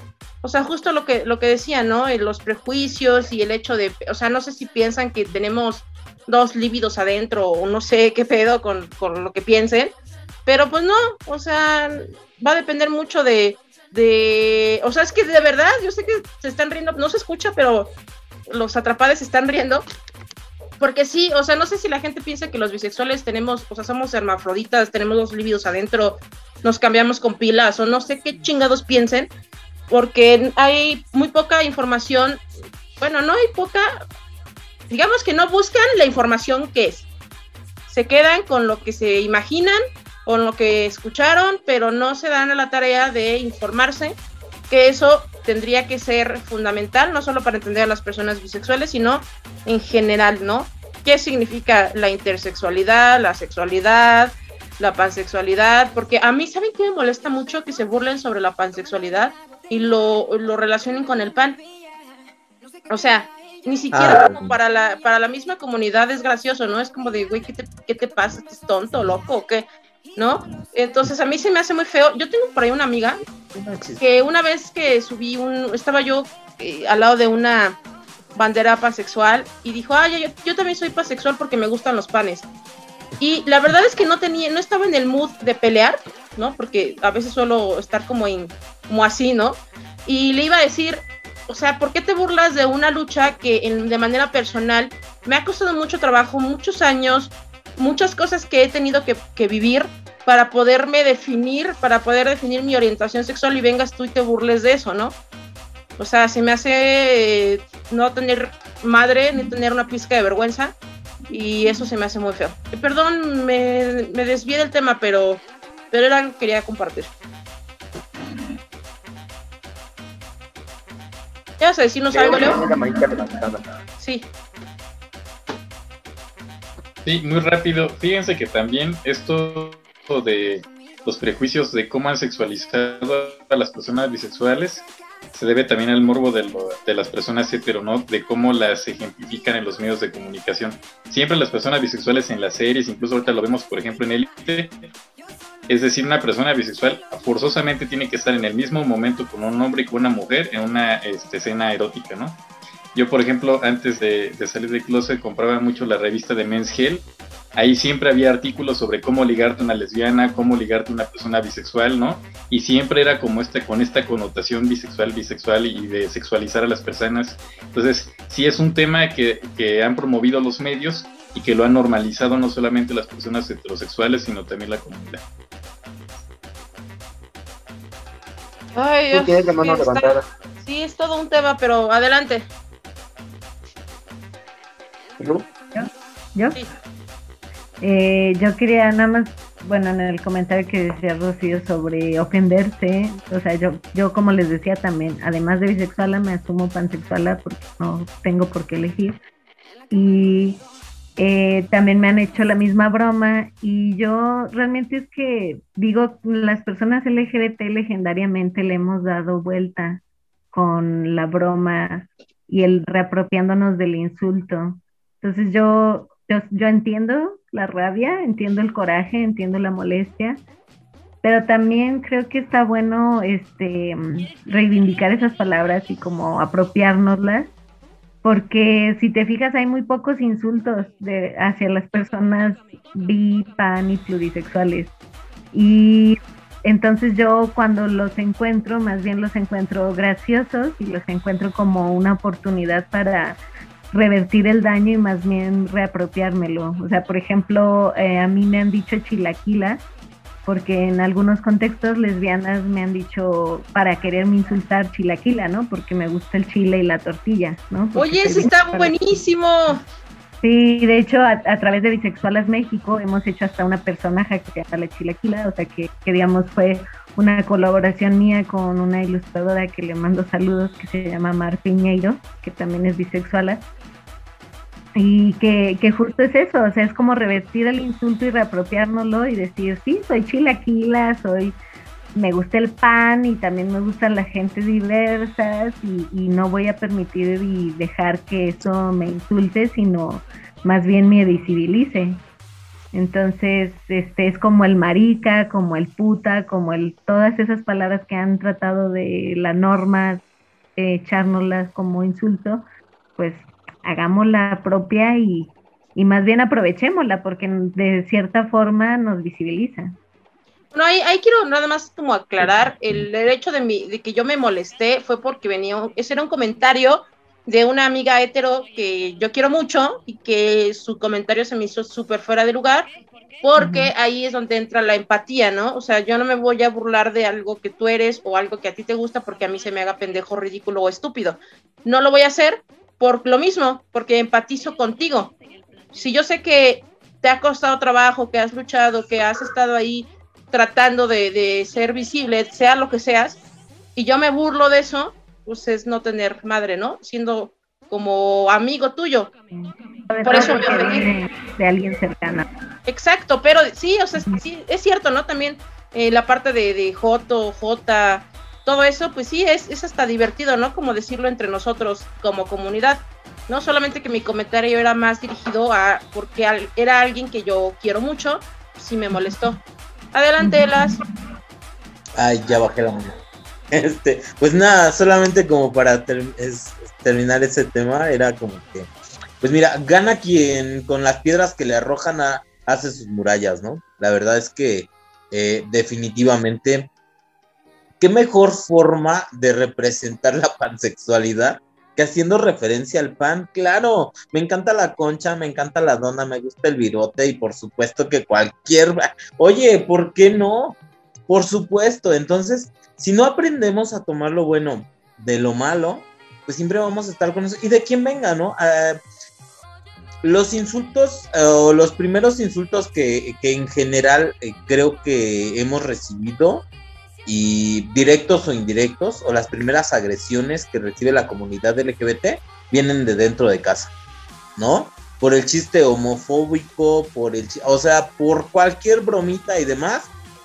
o sea, justo lo que, lo que decía, ¿no? Los prejuicios y el hecho de, o sea, no sé si piensan que tenemos dos líbidos adentro o no sé qué pedo con, lo que piensen, pero pues no, o sea, va a depender mucho de, de, o sea, es que de verdad, yo sé que se están riendo, no se escucha, pero los atrapados se están riendo, porque sí, o sea, no sé si la gente piensa que los bisexuales tenemos, o sea, somos hermafroditas, tenemos dos líbidos adentro, nos cambiamos con pilas, o no sé qué chingados piensen, porque hay muy poca información, bueno, no hay poca, digamos que no buscan la información que es. Se quedan con lo que se imaginan, con lo que escucharon, pero no se dan a la tarea de informarse, que eso tendría que ser fundamental, no solo para entender a las personas bisexuales, sino en general, ¿no? qué significa la intersexualidad, la sexualidad, la pansexualidad, porque a mí, ¿saben qué me molesta mucho? Que se burlen sobre la pansexualidad y lo, lo relacionen con el pan. O sea, ni siquiera Ah. para la, para la misma comunidad es gracioso, ¿no? Es como de, güey, ¿qué te, ¿qué te pasa? ¿Estás tonto, loco o qué? ¿No? Entonces a mí se me hace muy feo. Yo tengo por ahí una amiga que una vez que subí un, estaba yo eh, al lado de una bandera pansexual y dijo, ay, yo, yo también soy pansexual porque me gustan los panes. Y la verdad es que no tenía, no estaba en el mood de pelear, ¿no? Porque a veces suelo estar como, en, como así, ¿no? Y le iba a decir, o sea, ¿por qué te burlas de una lucha que en- de manera personal me ha costado mucho trabajo, muchos años, muchas cosas que he tenido que, vivir para poderme definir, para poder definir mi orientación sexual y vengas tú y te burles de eso, ¿no? O sea, se me hace eh, no tener madre ni tener una pizca de vergüenza y eso se me hace muy feo. Perdón, me, me desvié del tema, pero, pero era algo que quería compartir. ¿Ya vas a decirnos algo, Leo? Sí. Sí, muy rápido. Fíjense que también esto de los prejuicios de cómo han sexualizado a las personas bisexuales se debe también al morbo de, lo- de las personas hetero, ¿no? De cómo las ejemplifican en los medios de comunicación. Siempre las personas bisexuales en las series, incluso ahorita lo vemos, por ejemplo, en Elite, es decir, una persona bisexual forzosamente tiene que estar en el mismo momento con un hombre y con una mujer en una este, escena erótica, ¿no? Yo, por ejemplo, antes de, salir de closet, compraba mucho la revista de Men's Health. Ahí siempre había artículos sobre cómo ligarte a una lesbiana, cómo ligarte a una persona bisexual, ¿no? Y siempre era como esta, con esta connotación bisexual, bisexual y de sexualizar a las personas. Entonces, sí es un tema que, que han promovido los medios y que lo han normalizado no solamente las personas heterosexuales, sino también la comunidad. Ay, Tú Dios, tienes la mano sí, está- levantada. sí, es todo un tema, pero adelante. ¿Lu? ¿Yo? Sí. Eh, yo quería nada más, bueno, en el comentario que decía Rocío sobre ofenderse, o sea, yo, yo como les decía también, además de bisexuala, me asumo pansexuala porque no tengo por qué elegir. Y eh, también me han hecho la misma broma y yo realmente es que digo, las personas LGBT legendariamente le hemos dado vuelta con la broma y el reapropiándonos del insulto. Entonces yo, yo, entiendo la rabia, entiendo el coraje, entiendo la molestia, pero también creo que está bueno este reivindicar esas palabras y como apropiárnoslas, porque si te fijas hay muy pocos insultos de, hacia las personas bi, pan y plurisexuales. Y entonces yo cuando los encuentro, más bien los encuentro graciosos y los encuentro como una oportunidad para revertir el daño y más bien reapropiármelo. O sea, por ejemplo, eh, a mí me han dicho chilaquila, porque en algunos contextos lesbianas me han dicho para quererme insultar chilaquila, ¿no? Porque me gusta el chile y la tortilla, ¿no? Porque Oye, ese está buenísimo. Sí, de hecho, a, a través de Bisexualas México hemos hecho hasta una personaje que se llama La Chilaquila, o sea, que, que digamos fue una colaboración mía con una ilustradora que le mando saludos, que se llama Mar Piñeiro, que también es bisexuala. Y que, que justo es eso, o sea, es como revertir el insulto y reapropiárnoslo y decir, sí, soy chilaquila, soy, me gusta el pan y también me gustan las gentes diversas y, y no voy a permitir y dejar que eso me insulte, sino más bien me visibilice. Entonces, este es como el marica, como el puta, como el todas esas palabras que han tratado de la norma eh, echárnoslas como insulto, pues hagámosla propia y, y más bien aprovechémosla porque de cierta forma nos visibiliza. No, ahí, ahí quiero nada más como aclarar, el, el hecho de, mi, de que yo me molesté fue porque venía, un- ese era un comentario de una amiga hetero que yo quiero mucho y que su comentario se me hizo súper fuera de lugar, porque ahí es donde entra la empatía, ¿no? O sea, yo no me voy a burlar de algo que tú eres o algo que a ti te gusta porque a mí se me haga pendejo, ridículo o estúpido. No lo voy a hacer por lo mismo, porque empatizo contigo. Si yo sé que te ha costado trabajo, que has luchado, que has estado ahí tratando de, de ser visible, sea lo que seas, y yo me burlo de eso, pues es no tener madre, ¿no? Siendo como amigo tuyo. por eso porque viene de alguien cercano. Exacto, pero sí, o sea, sí, es cierto, ¿no? También eh, la parte de, de Joto, J, todo eso, pues sí, es, es hasta divertido, ¿no? Como decirlo entre nosotros como comunidad. No solamente que mi comentario era más dirigido a, porque al- era alguien que yo quiero mucho, sí me molestó. Adelante, Elas. Ay, ya bajé la mano. Este, pues nada, solamente como para ter- es- terminar ese tema, era como que, pues mira, gana quien con las piedras que le arrojan a, hace sus murallas, ¿no? La verdad es que eh, definitivamente, qué mejor forma de representar la pansexualidad que haciendo referencia al pan, claro, me encanta la concha, me encanta la dona, me gusta el virote y por supuesto que cualquier, oye, ¿por qué no? Por supuesto, entonces, si no aprendemos a tomar lo bueno de lo malo, pues siempre vamos a estar con eso. Y de quién venga, ¿no? Ah, los insultos eh, o los primeros insultos que, que en general eh, creo que hemos recibido, y directos o indirectos, o las primeras agresiones que recibe la comunidad LGBT, vienen de dentro de casa, ¿no? Por el chiste homofóbico, por el o sea, por cualquier bromita y demás,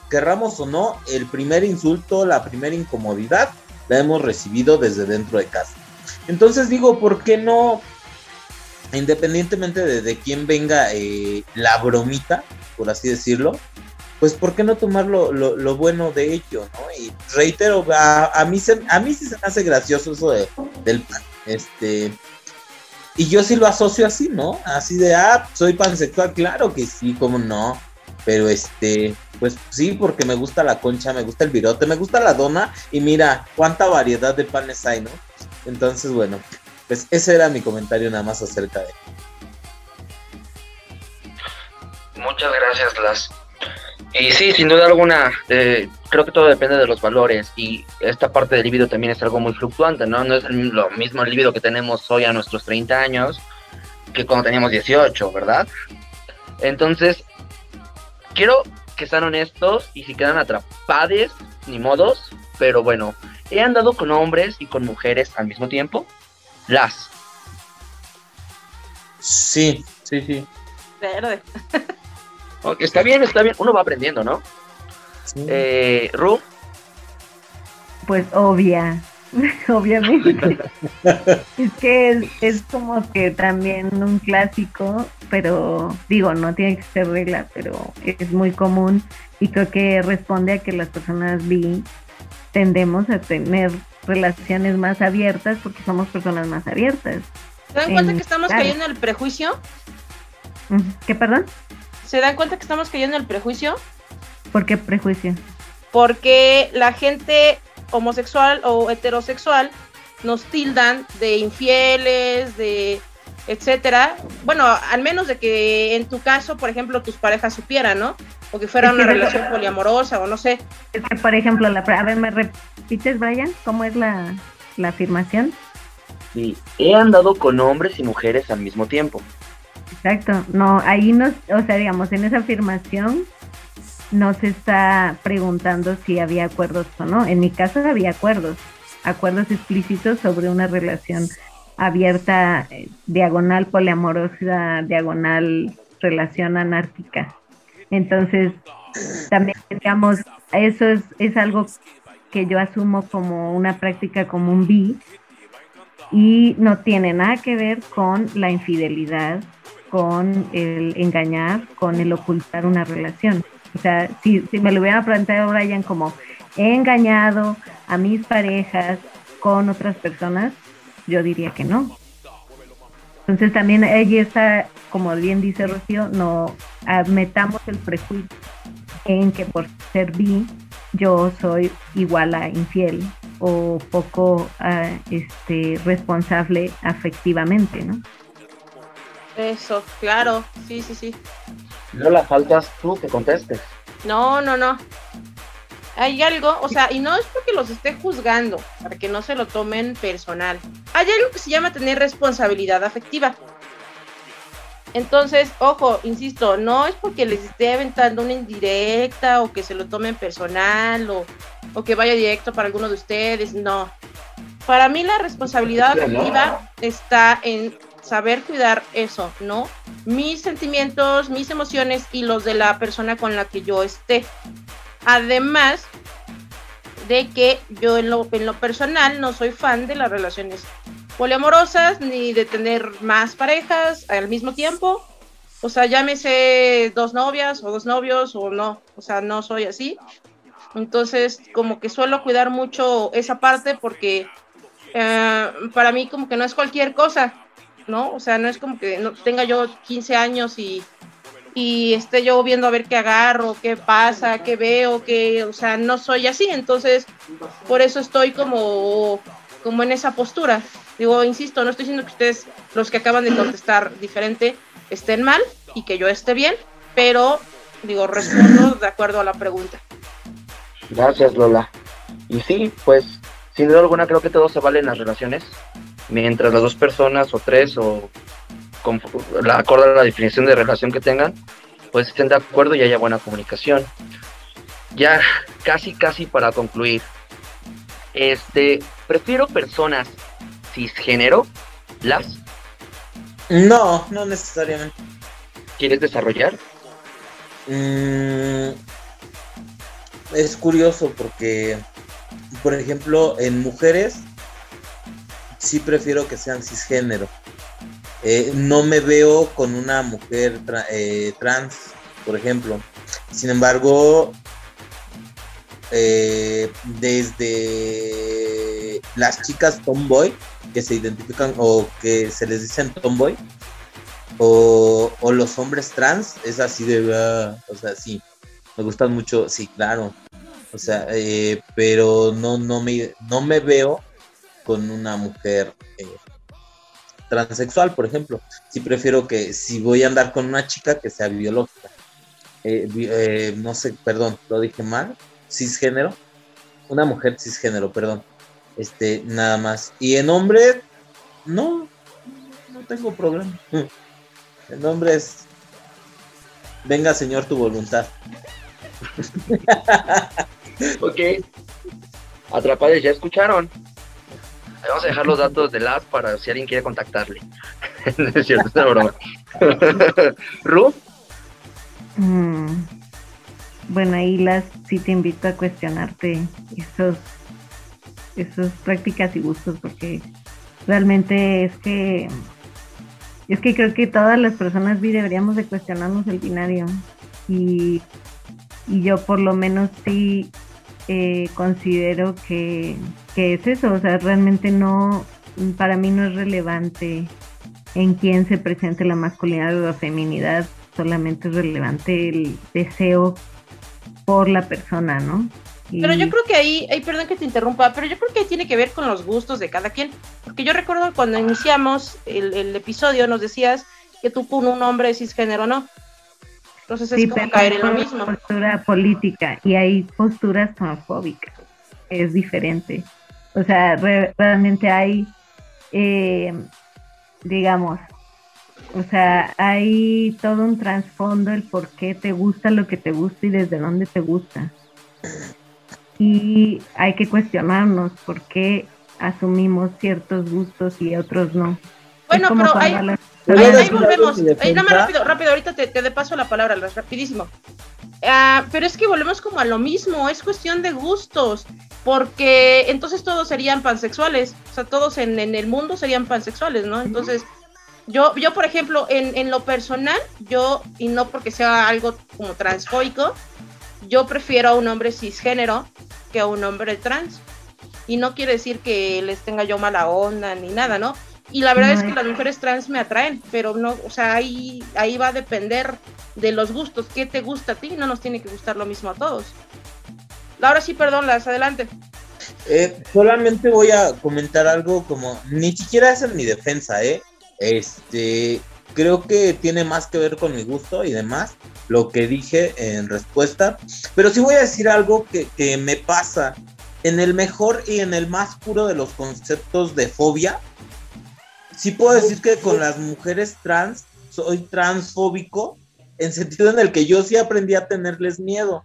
querramos o no, el primer insulto, la primera incomodidad, la hemos recibido desde dentro de casa. Entonces digo, ¿por qué no? Independientemente de, de quién venga eh, la bromita, por así decirlo, pues ¿por qué no tomar lo, lo- bueno de ello, no? Y reitero, a, a mí se, a mí sí se me hace gracioso eso de- del pan, este, y yo sí lo asocio así, ¿no? Así de, ah, soy pansexual, claro que sí, cómo no, pero este, pues sí, porque me gusta la concha, me gusta el virote, me gusta la dona, y mira, cuánta variedad de panes hay, ¿no? Entonces, bueno, pues ese era mi comentario nada más acerca de... Muchas gracias, Las. Y sí, sin duda alguna, eh, creo que todo depende de los valores y esta parte del libido también es algo muy fluctuante, ¿no? No es el- lo mismo el libido que tenemos hoy a nuestros 30 años que cuando teníamos 18, ¿verdad? Entonces, quiero que sean honestos y si quedan atrapados, ni modos, pero bueno, he andado con hombres y con mujeres al mismo tiempo. Las. Sí, sí, sí. Verde. Ok, Está bien, está bien, uno va aprendiendo, ¿no? Eh, Ru, Pues obvia, obviamente. es que es, es como que también un clásico, pero digo, no tiene que ser regla, pero es muy común y creo que responde a que las personas bi tendemos a tener relaciones más abiertas porque somos personas más abiertas. ¿Se dan cuenta En- que estamos claro. cayendo en el prejuicio? Ujú. ¿Qué, perdón? ¿Se dan cuenta que estamos cayendo en el prejuicio? ¿Por qué prejuicio? Porque la gente homosexual o heterosexual nos tildan de infieles, de etcétera. Bueno, al menos de que en tu caso, por ejemplo, tus parejas supieran, ¿no? O que fuera una relación poliamorosa o no sé. Es que, por ejemplo, la, a ver, ¿me repites, Brian? ¿Cómo es la, la afirmación? sí, he andado con hombres y mujeres al mismo tiempo. Exacto, no, ahí nos, o sea, digamos, en esa afirmación no se está preguntando si había acuerdos o no. En mi caso había acuerdos, acuerdos explícitos sobre una relación abierta, eh, diagonal poliamorosa, diagonal relación anárquica. Entonces, también, digamos, eso es, es algo que yo asumo como una práctica común bi y no tiene nada que ver con la infidelidad, con el engañar, con el ocultar una relación. O sea, si, si me lo hubieran planteado Brian como he engañado a mis parejas con otras personas, yo diría que no. Entonces también ahí está, como bien dice Rocío, no ah, metamos el prejuicio en que por ser bi yo soy igual a infiel o poco ah, este responsable afectivamente, ¿no? Eso, claro, sí, sí, sí. No la faltas tú que contestes. No, no, no. Hay algo, o sea, y no es porque los esté juzgando, para que no se lo tomen personal. Hay algo que se llama tener responsabilidad afectiva. Entonces, ojo, insisto, no es porque les esté aventando una indirecta o que se lo tomen personal o, o que vaya directo para alguno de ustedes, no. Para mí la responsabilidad afectiva está en saber cuidar eso, ¿no? Mis sentimientos, mis emociones y los de la persona con la que yo esté. Además de que yo en lo, en lo personal no soy fan de las relaciones poliamorosas ni de tener más parejas al mismo tiempo. O sea, llámese dos novias o dos novios o no. O sea, no soy así. Entonces, como que suelo cuidar mucho esa parte porque eh, para mí como que no es cualquier cosa, ¿no? O sea, no es como que no tenga yo 15 años y, y esté yo viendo a ver qué agarro, qué pasa, qué veo, qué, o sea, no soy así, entonces por eso estoy como, como en esa postura. Digo, insisto, no estoy diciendo que ustedes, los que acaban de contestar diferente, estén mal y que yo esté bien, pero digo, respondo de acuerdo a la pregunta. Gracias, Lola. Y sí, pues sin duda alguna creo que todo se vale en las relaciones, mientras las dos personas o tres o con, la, acorde a la definición de relación que tengan, pues estén de acuerdo y haya buena comunicación. Ya casi casi para concluir, este, prefiero personas cisgénero, las. No, no necesariamente. ¿Quieres desarrollar? Mm, es curioso porque por ejemplo, en mujeres sí prefiero que sean cisgénero. Eh, no me veo con una mujer eh, trans, por ejemplo. Sin embargo, eh, desde las chicas tomboy, que se identifican o que se les dicen tomboy, o, o los hombres trans, es así de, uh, o sea, sí, me gustan mucho, sí, claro, o sea, pero no, no, me, no me veo con una mujer eh, transexual, por ejemplo. Sí prefiero que si voy a andar con una chica que sea biológica. Eh, no sé, perdón, lo dije mal. Cisgénero. Una mujer cisgénero, perdón. Este, nada más. Y en hombre, no, no tengo problema. En hombre es, venga Señor tu voluntad. ok. Atrapados, ¿ya escucharon? Vamos a dejar los datos de las para si alguien quiere contactarle. es cierto, es una broma. ¿Ru? Mm, bueno, ahí las sí te invito a cuestionarte esos, esos prácticas y gustos, porque realmente es que es que creo que todas las personas vi deberíamos de cuestionarnos el binario y, y yo por lo menos sí eh, considero que, es eso, o sea, realmente no, para mí no es relevante en quién se presente la masculinidad o la feminidad, solamente es relevante el deseo por la persona, ¿no? Pero yo creo que ahí, ahí, perdón que te interrumpa, pero yo creo que tiene que ver con los gustos de cada quien, porque yo recuerdo cuando iniciamos el, el episodio nos decías que tú con un hombre cisgénero no, entonces es como caer en lo mismo. postura política y hay posturas homofóbicas. Es diferente. O sea, realmente hay, eh, digamos, o sea, hay todo un trasfondo el por qué te gusta lo que te gusta y desde dónde te gusta. Y hay que cuestionarnos por qué asumimos ciertos gustos y otros no. Bueno, pero hay, Ahí, volvemos. Ahí nada más rápido, rápido, ahorita te, te paso la palabra, rapidísimo. Ah, pero es que volvemos como a lo mismo, es cuestión de gustos, porque entonces todos serían pansexuales, o sea, todos en, el mundo serían pansexuales, ¿no? Entonces, yo, yo por ejemplo, en, en lo personal, yo, y no porque sea algo como transfóbico, yo prefiero a un hombre cisgénero que a un hombre trans. Y no quiere decir que les tenga yo mala onda ni nada, ¿no? Y la verdad es que las mujeres trans me atraen, pero no, o sea, ahí, ahí va a depender de los gustos. ¿Qué te gusta a ti? No nos tiene que gustar lo mismo a todos. Ahora sí, perdón, las adelante. Eh, solamente voy a comentar algo como, ni siquiera es en mi defensa, ¿eh? Este, creo que tiene más que ver con mi gusto y demás, lo que dije en respuesta, pero sí voy a decir algo que, que me pasa. En el mejor y en el más puro de los conceptos de fobia, sí puedo decir que con las mujeres trans soy transfóbico en sentido en el que yo sí aprendí a tenerles miedo.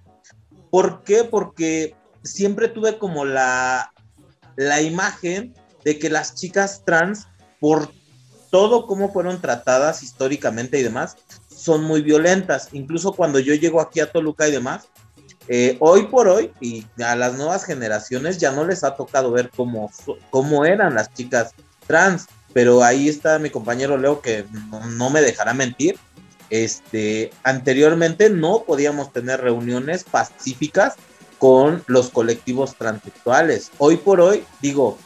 ¿Por qué? Porque siempre tuve como la, la imagen de que las chicas trans, por todo cómo fueron tratadas históricamente y demás, son muy violentas. Incluso cuando yo llego aquí a Toluca y demás, eh, hoy por hoy y a las nuevas generaciones ya no les ha tocado ver cómo, cómo eran las chicas trans, pero ahí está mi compañero Leo que no, me dejará mentir. Este, anteriormente no podíamos tener reuniones pacíficas con los colectivos transexuales. Hoy por hoy, digo,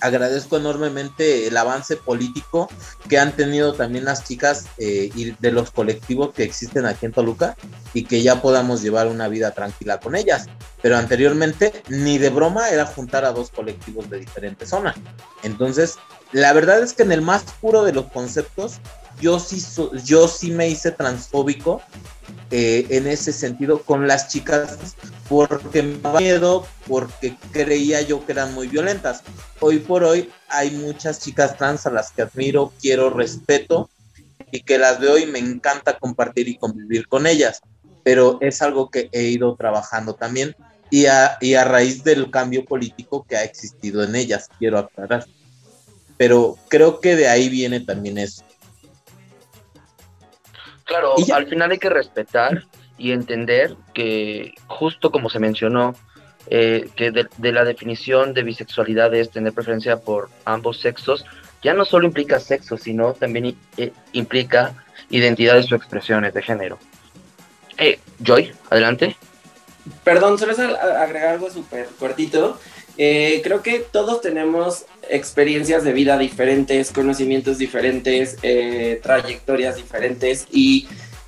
agradezco enormemente el avance político que han tenido también las chicas eh, y de los colectivos que existen aquí en Toluca y que ya podamos llevar una vida tranquila con ellas. Pero anteriormente ni de broma era juntar a dos colectivos de diferentes zonas. Entonces, la verdad es que en el más puro de los conceptos, yo sí, yo sí me hice transfóbico eh, en ese sentido con las chicas porque me daba miedo, porque creía yo que eran muy violentas. Hoy por hoy hay muchas chicas trans a las que admiro, quiero, respeto y que las veo y me encanta compartir y convivir con ellas, pero es algo que he ido trabajando también y a, y a raíz del cambio político que ha existido en ellas, quiero aclarar. Pero creo que de ahí viene también eso. Claro, al final hay que respetar y entender que justo como se mencionó, eh, que de, la definición de bisexualidad es tener preferencia por ambos sexos, ya no solo implica sexo, sino también eh, implica identidades o expresiones de género. Eh, Joy, adelante. Perdón, solo es agregar algo súper cortito. Creo que todos tenemos experiencias de vida diferentes, conocimientos diferentes, trayectorias diferentes y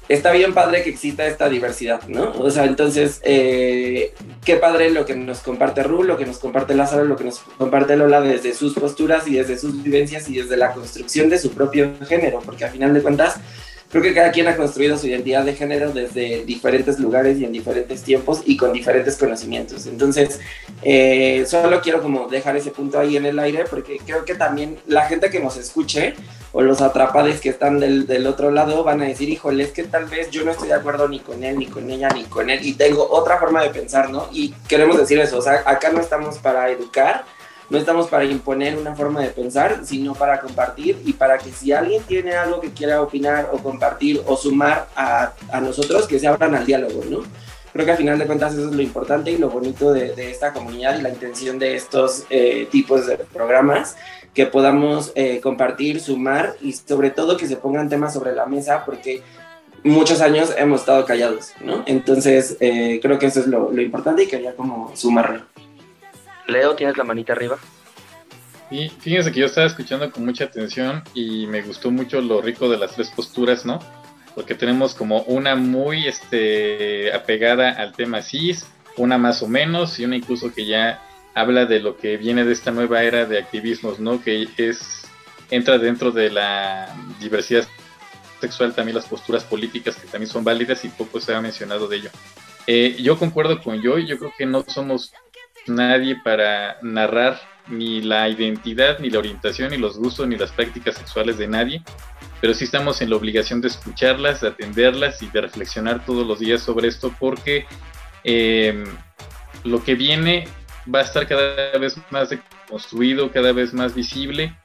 está bien padre que exista esta diversidad, ¿no? O sea, entonces, eh, qué padre lo que nos comparte Ru, lo que nos comparte Lázaro, lo que nos comparte Lola desde sus posturas y desde sus vivencias y desde la construcción de su propio género, porque a final de cuentas, creo que cada quien ha construido su identidad de género desde diferentes lugares y en diferentes tiempos y con diferentes conocimientos. Entonces, eh, solo quiero como dejar ese punto ahí en el aire porque creo que también la gente que nos escuche o los atrapades que están del, del otro lado van a decir, híjole, es que tal vez yo no estoy de acuerdo ni con él, ni con ella, ni con él y tengo otra forma de pensar, ¿no? Y queremos decir eso, o sea, acá no estamos para educar no estamos para imponer una forma de pensar, sino para compartir y para que si alguien tiene algo que quiera opinar o compartir o sumar a, a nosotros, que se abran al diálogo, ¿no? Creo que al final de cuentas eso es lo importante y lo bonito de, esta comunidad y la intención de estos eh, tipos de programas, que podamos eh, compartir, sumar y sobre todo que se pongan temas sobre la mesa porque muchos años hemos estado callados, ¿no? Entonces eh, creo que eso es lo, lo importante y quería como sumarlo. Leo, ¿tienes la manita arriba? Y fíjense que yo estaba escuchando con mucha atención y me gustó mucho lo rico de las tres posturas, ¿no? Porque tenemos como una muy este, apegada al tema cis, una más o menos y una incluso que ya habla de lo que viene de esta nueva era de activismos, ¿no? Que es entra dentro de la diversidad sexual también las posturas políticas que también son válidas y poco se ha mencionado de ello. Eh, yo concuerdo con Joy, yo creo que no somos nadie para narrar ni la identidad, ni la orientación, ni los gustos, ni las prácticas sexuales de nadie, pero sí estamos en la obligación de escucharlas, de atenderlas y de reflexionar todos los días sobre esto porque em, lo que viene va a estar cada vez más construido, cada vez más visible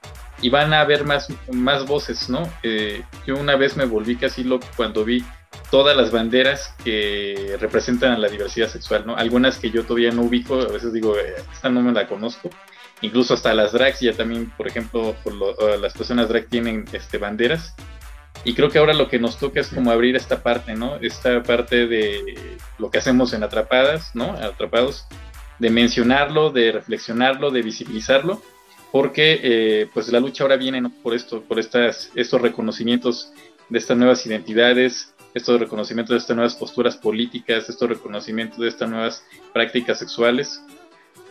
y van a haber más, más voces, ¿no? Eh, yo una vez me volví casi loco cuando vi todas las banderas que representan a la diversidad sexual, ¿no? Algunas que yo todavía no ubico, a veces digo, eh, esta no me la conozco. Incluso hasta las drags ya también, por ejemplo, por eh, las personas drag tienen este, banderas. Y creo que ahora lo que nos toca es como abrir esta parte, ¿no? Esta parte de lo que hacemos en Atrapadas, ¿no? Atrapados, de mencionarlo, de reflexionarlo, de visibilizarlo, porque eh, pues la lucha ahora viene ¿no? por esto, por estas, estos reconocimientos de estas nuevas identidades, estos reconocimientos de estas nuevas posturas políticas, estos reconocimientos de estas nuevas prácticas sexuales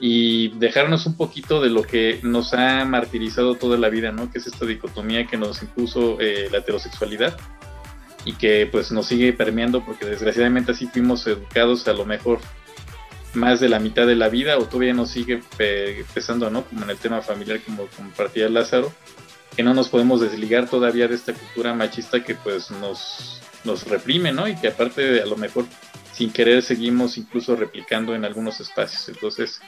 y dejarnos un poquito de lo que nos ha martirizado toda la vida, ¿no? Que es esta dicotomía que nos impuso eh, la heterosexualidad y que pues nos sigue permeando porque desgraciadamente así fuimos educados a lo mejor más de la mitad de la vida o todavía nos sigue pesando, ¿no? Como en el tema familiar como compartía Lázaro, que no nos podemos desligar todavía de esta cultura machista que pues nos nos reprime, ¿no? Y que aparte a lo mejor sin querer seguimos incluso replicando en algunos espacios. Entonces,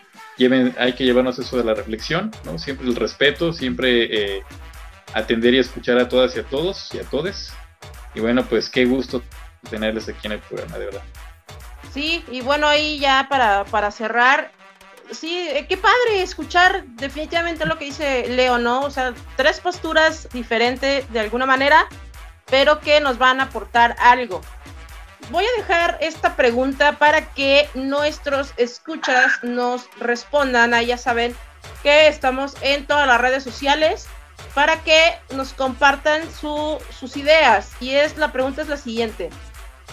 hay que llevarnos eso de la reflexión, ¿no? Siempre el respeto, siempre eh, atender y escuchar a todas y a todos y a todes. Y bueno, pues qué gusto tenerles aquí en el programa, de verdad. Sí, y bueno, ahí ya para, para cerrar, sí, eh, qué padre escuchar definitivamente lo que dice Leo, ¿no? O sea, tres posturas diferentes de alguna manera, pero que nos van a aportar algo. Voy a dejar esta pregunta para que nuestros escuchas nos respondan. Ahí ya saben que estamos en todas las redes sociales para que nos compartan sus ideas. Y es la pregunta es la siguiente.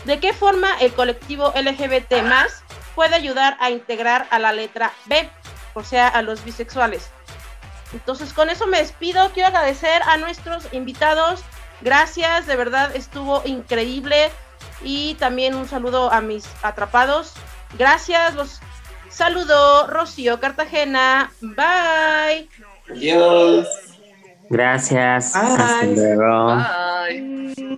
¿De qué forma el colectivo LGBT más puede ayudar a integrar a la letra B, o sea, a los bisexuales? Entonces, con eso me despido. Quiero agradecer a nuestros invitados. Gracias, de verdad estuvo increíble. Y también un saludo a mis atrapados. Gracias, los saludo Rocío Cartagena. Bye. Adiós. Gracias. Hasta luego. Bye.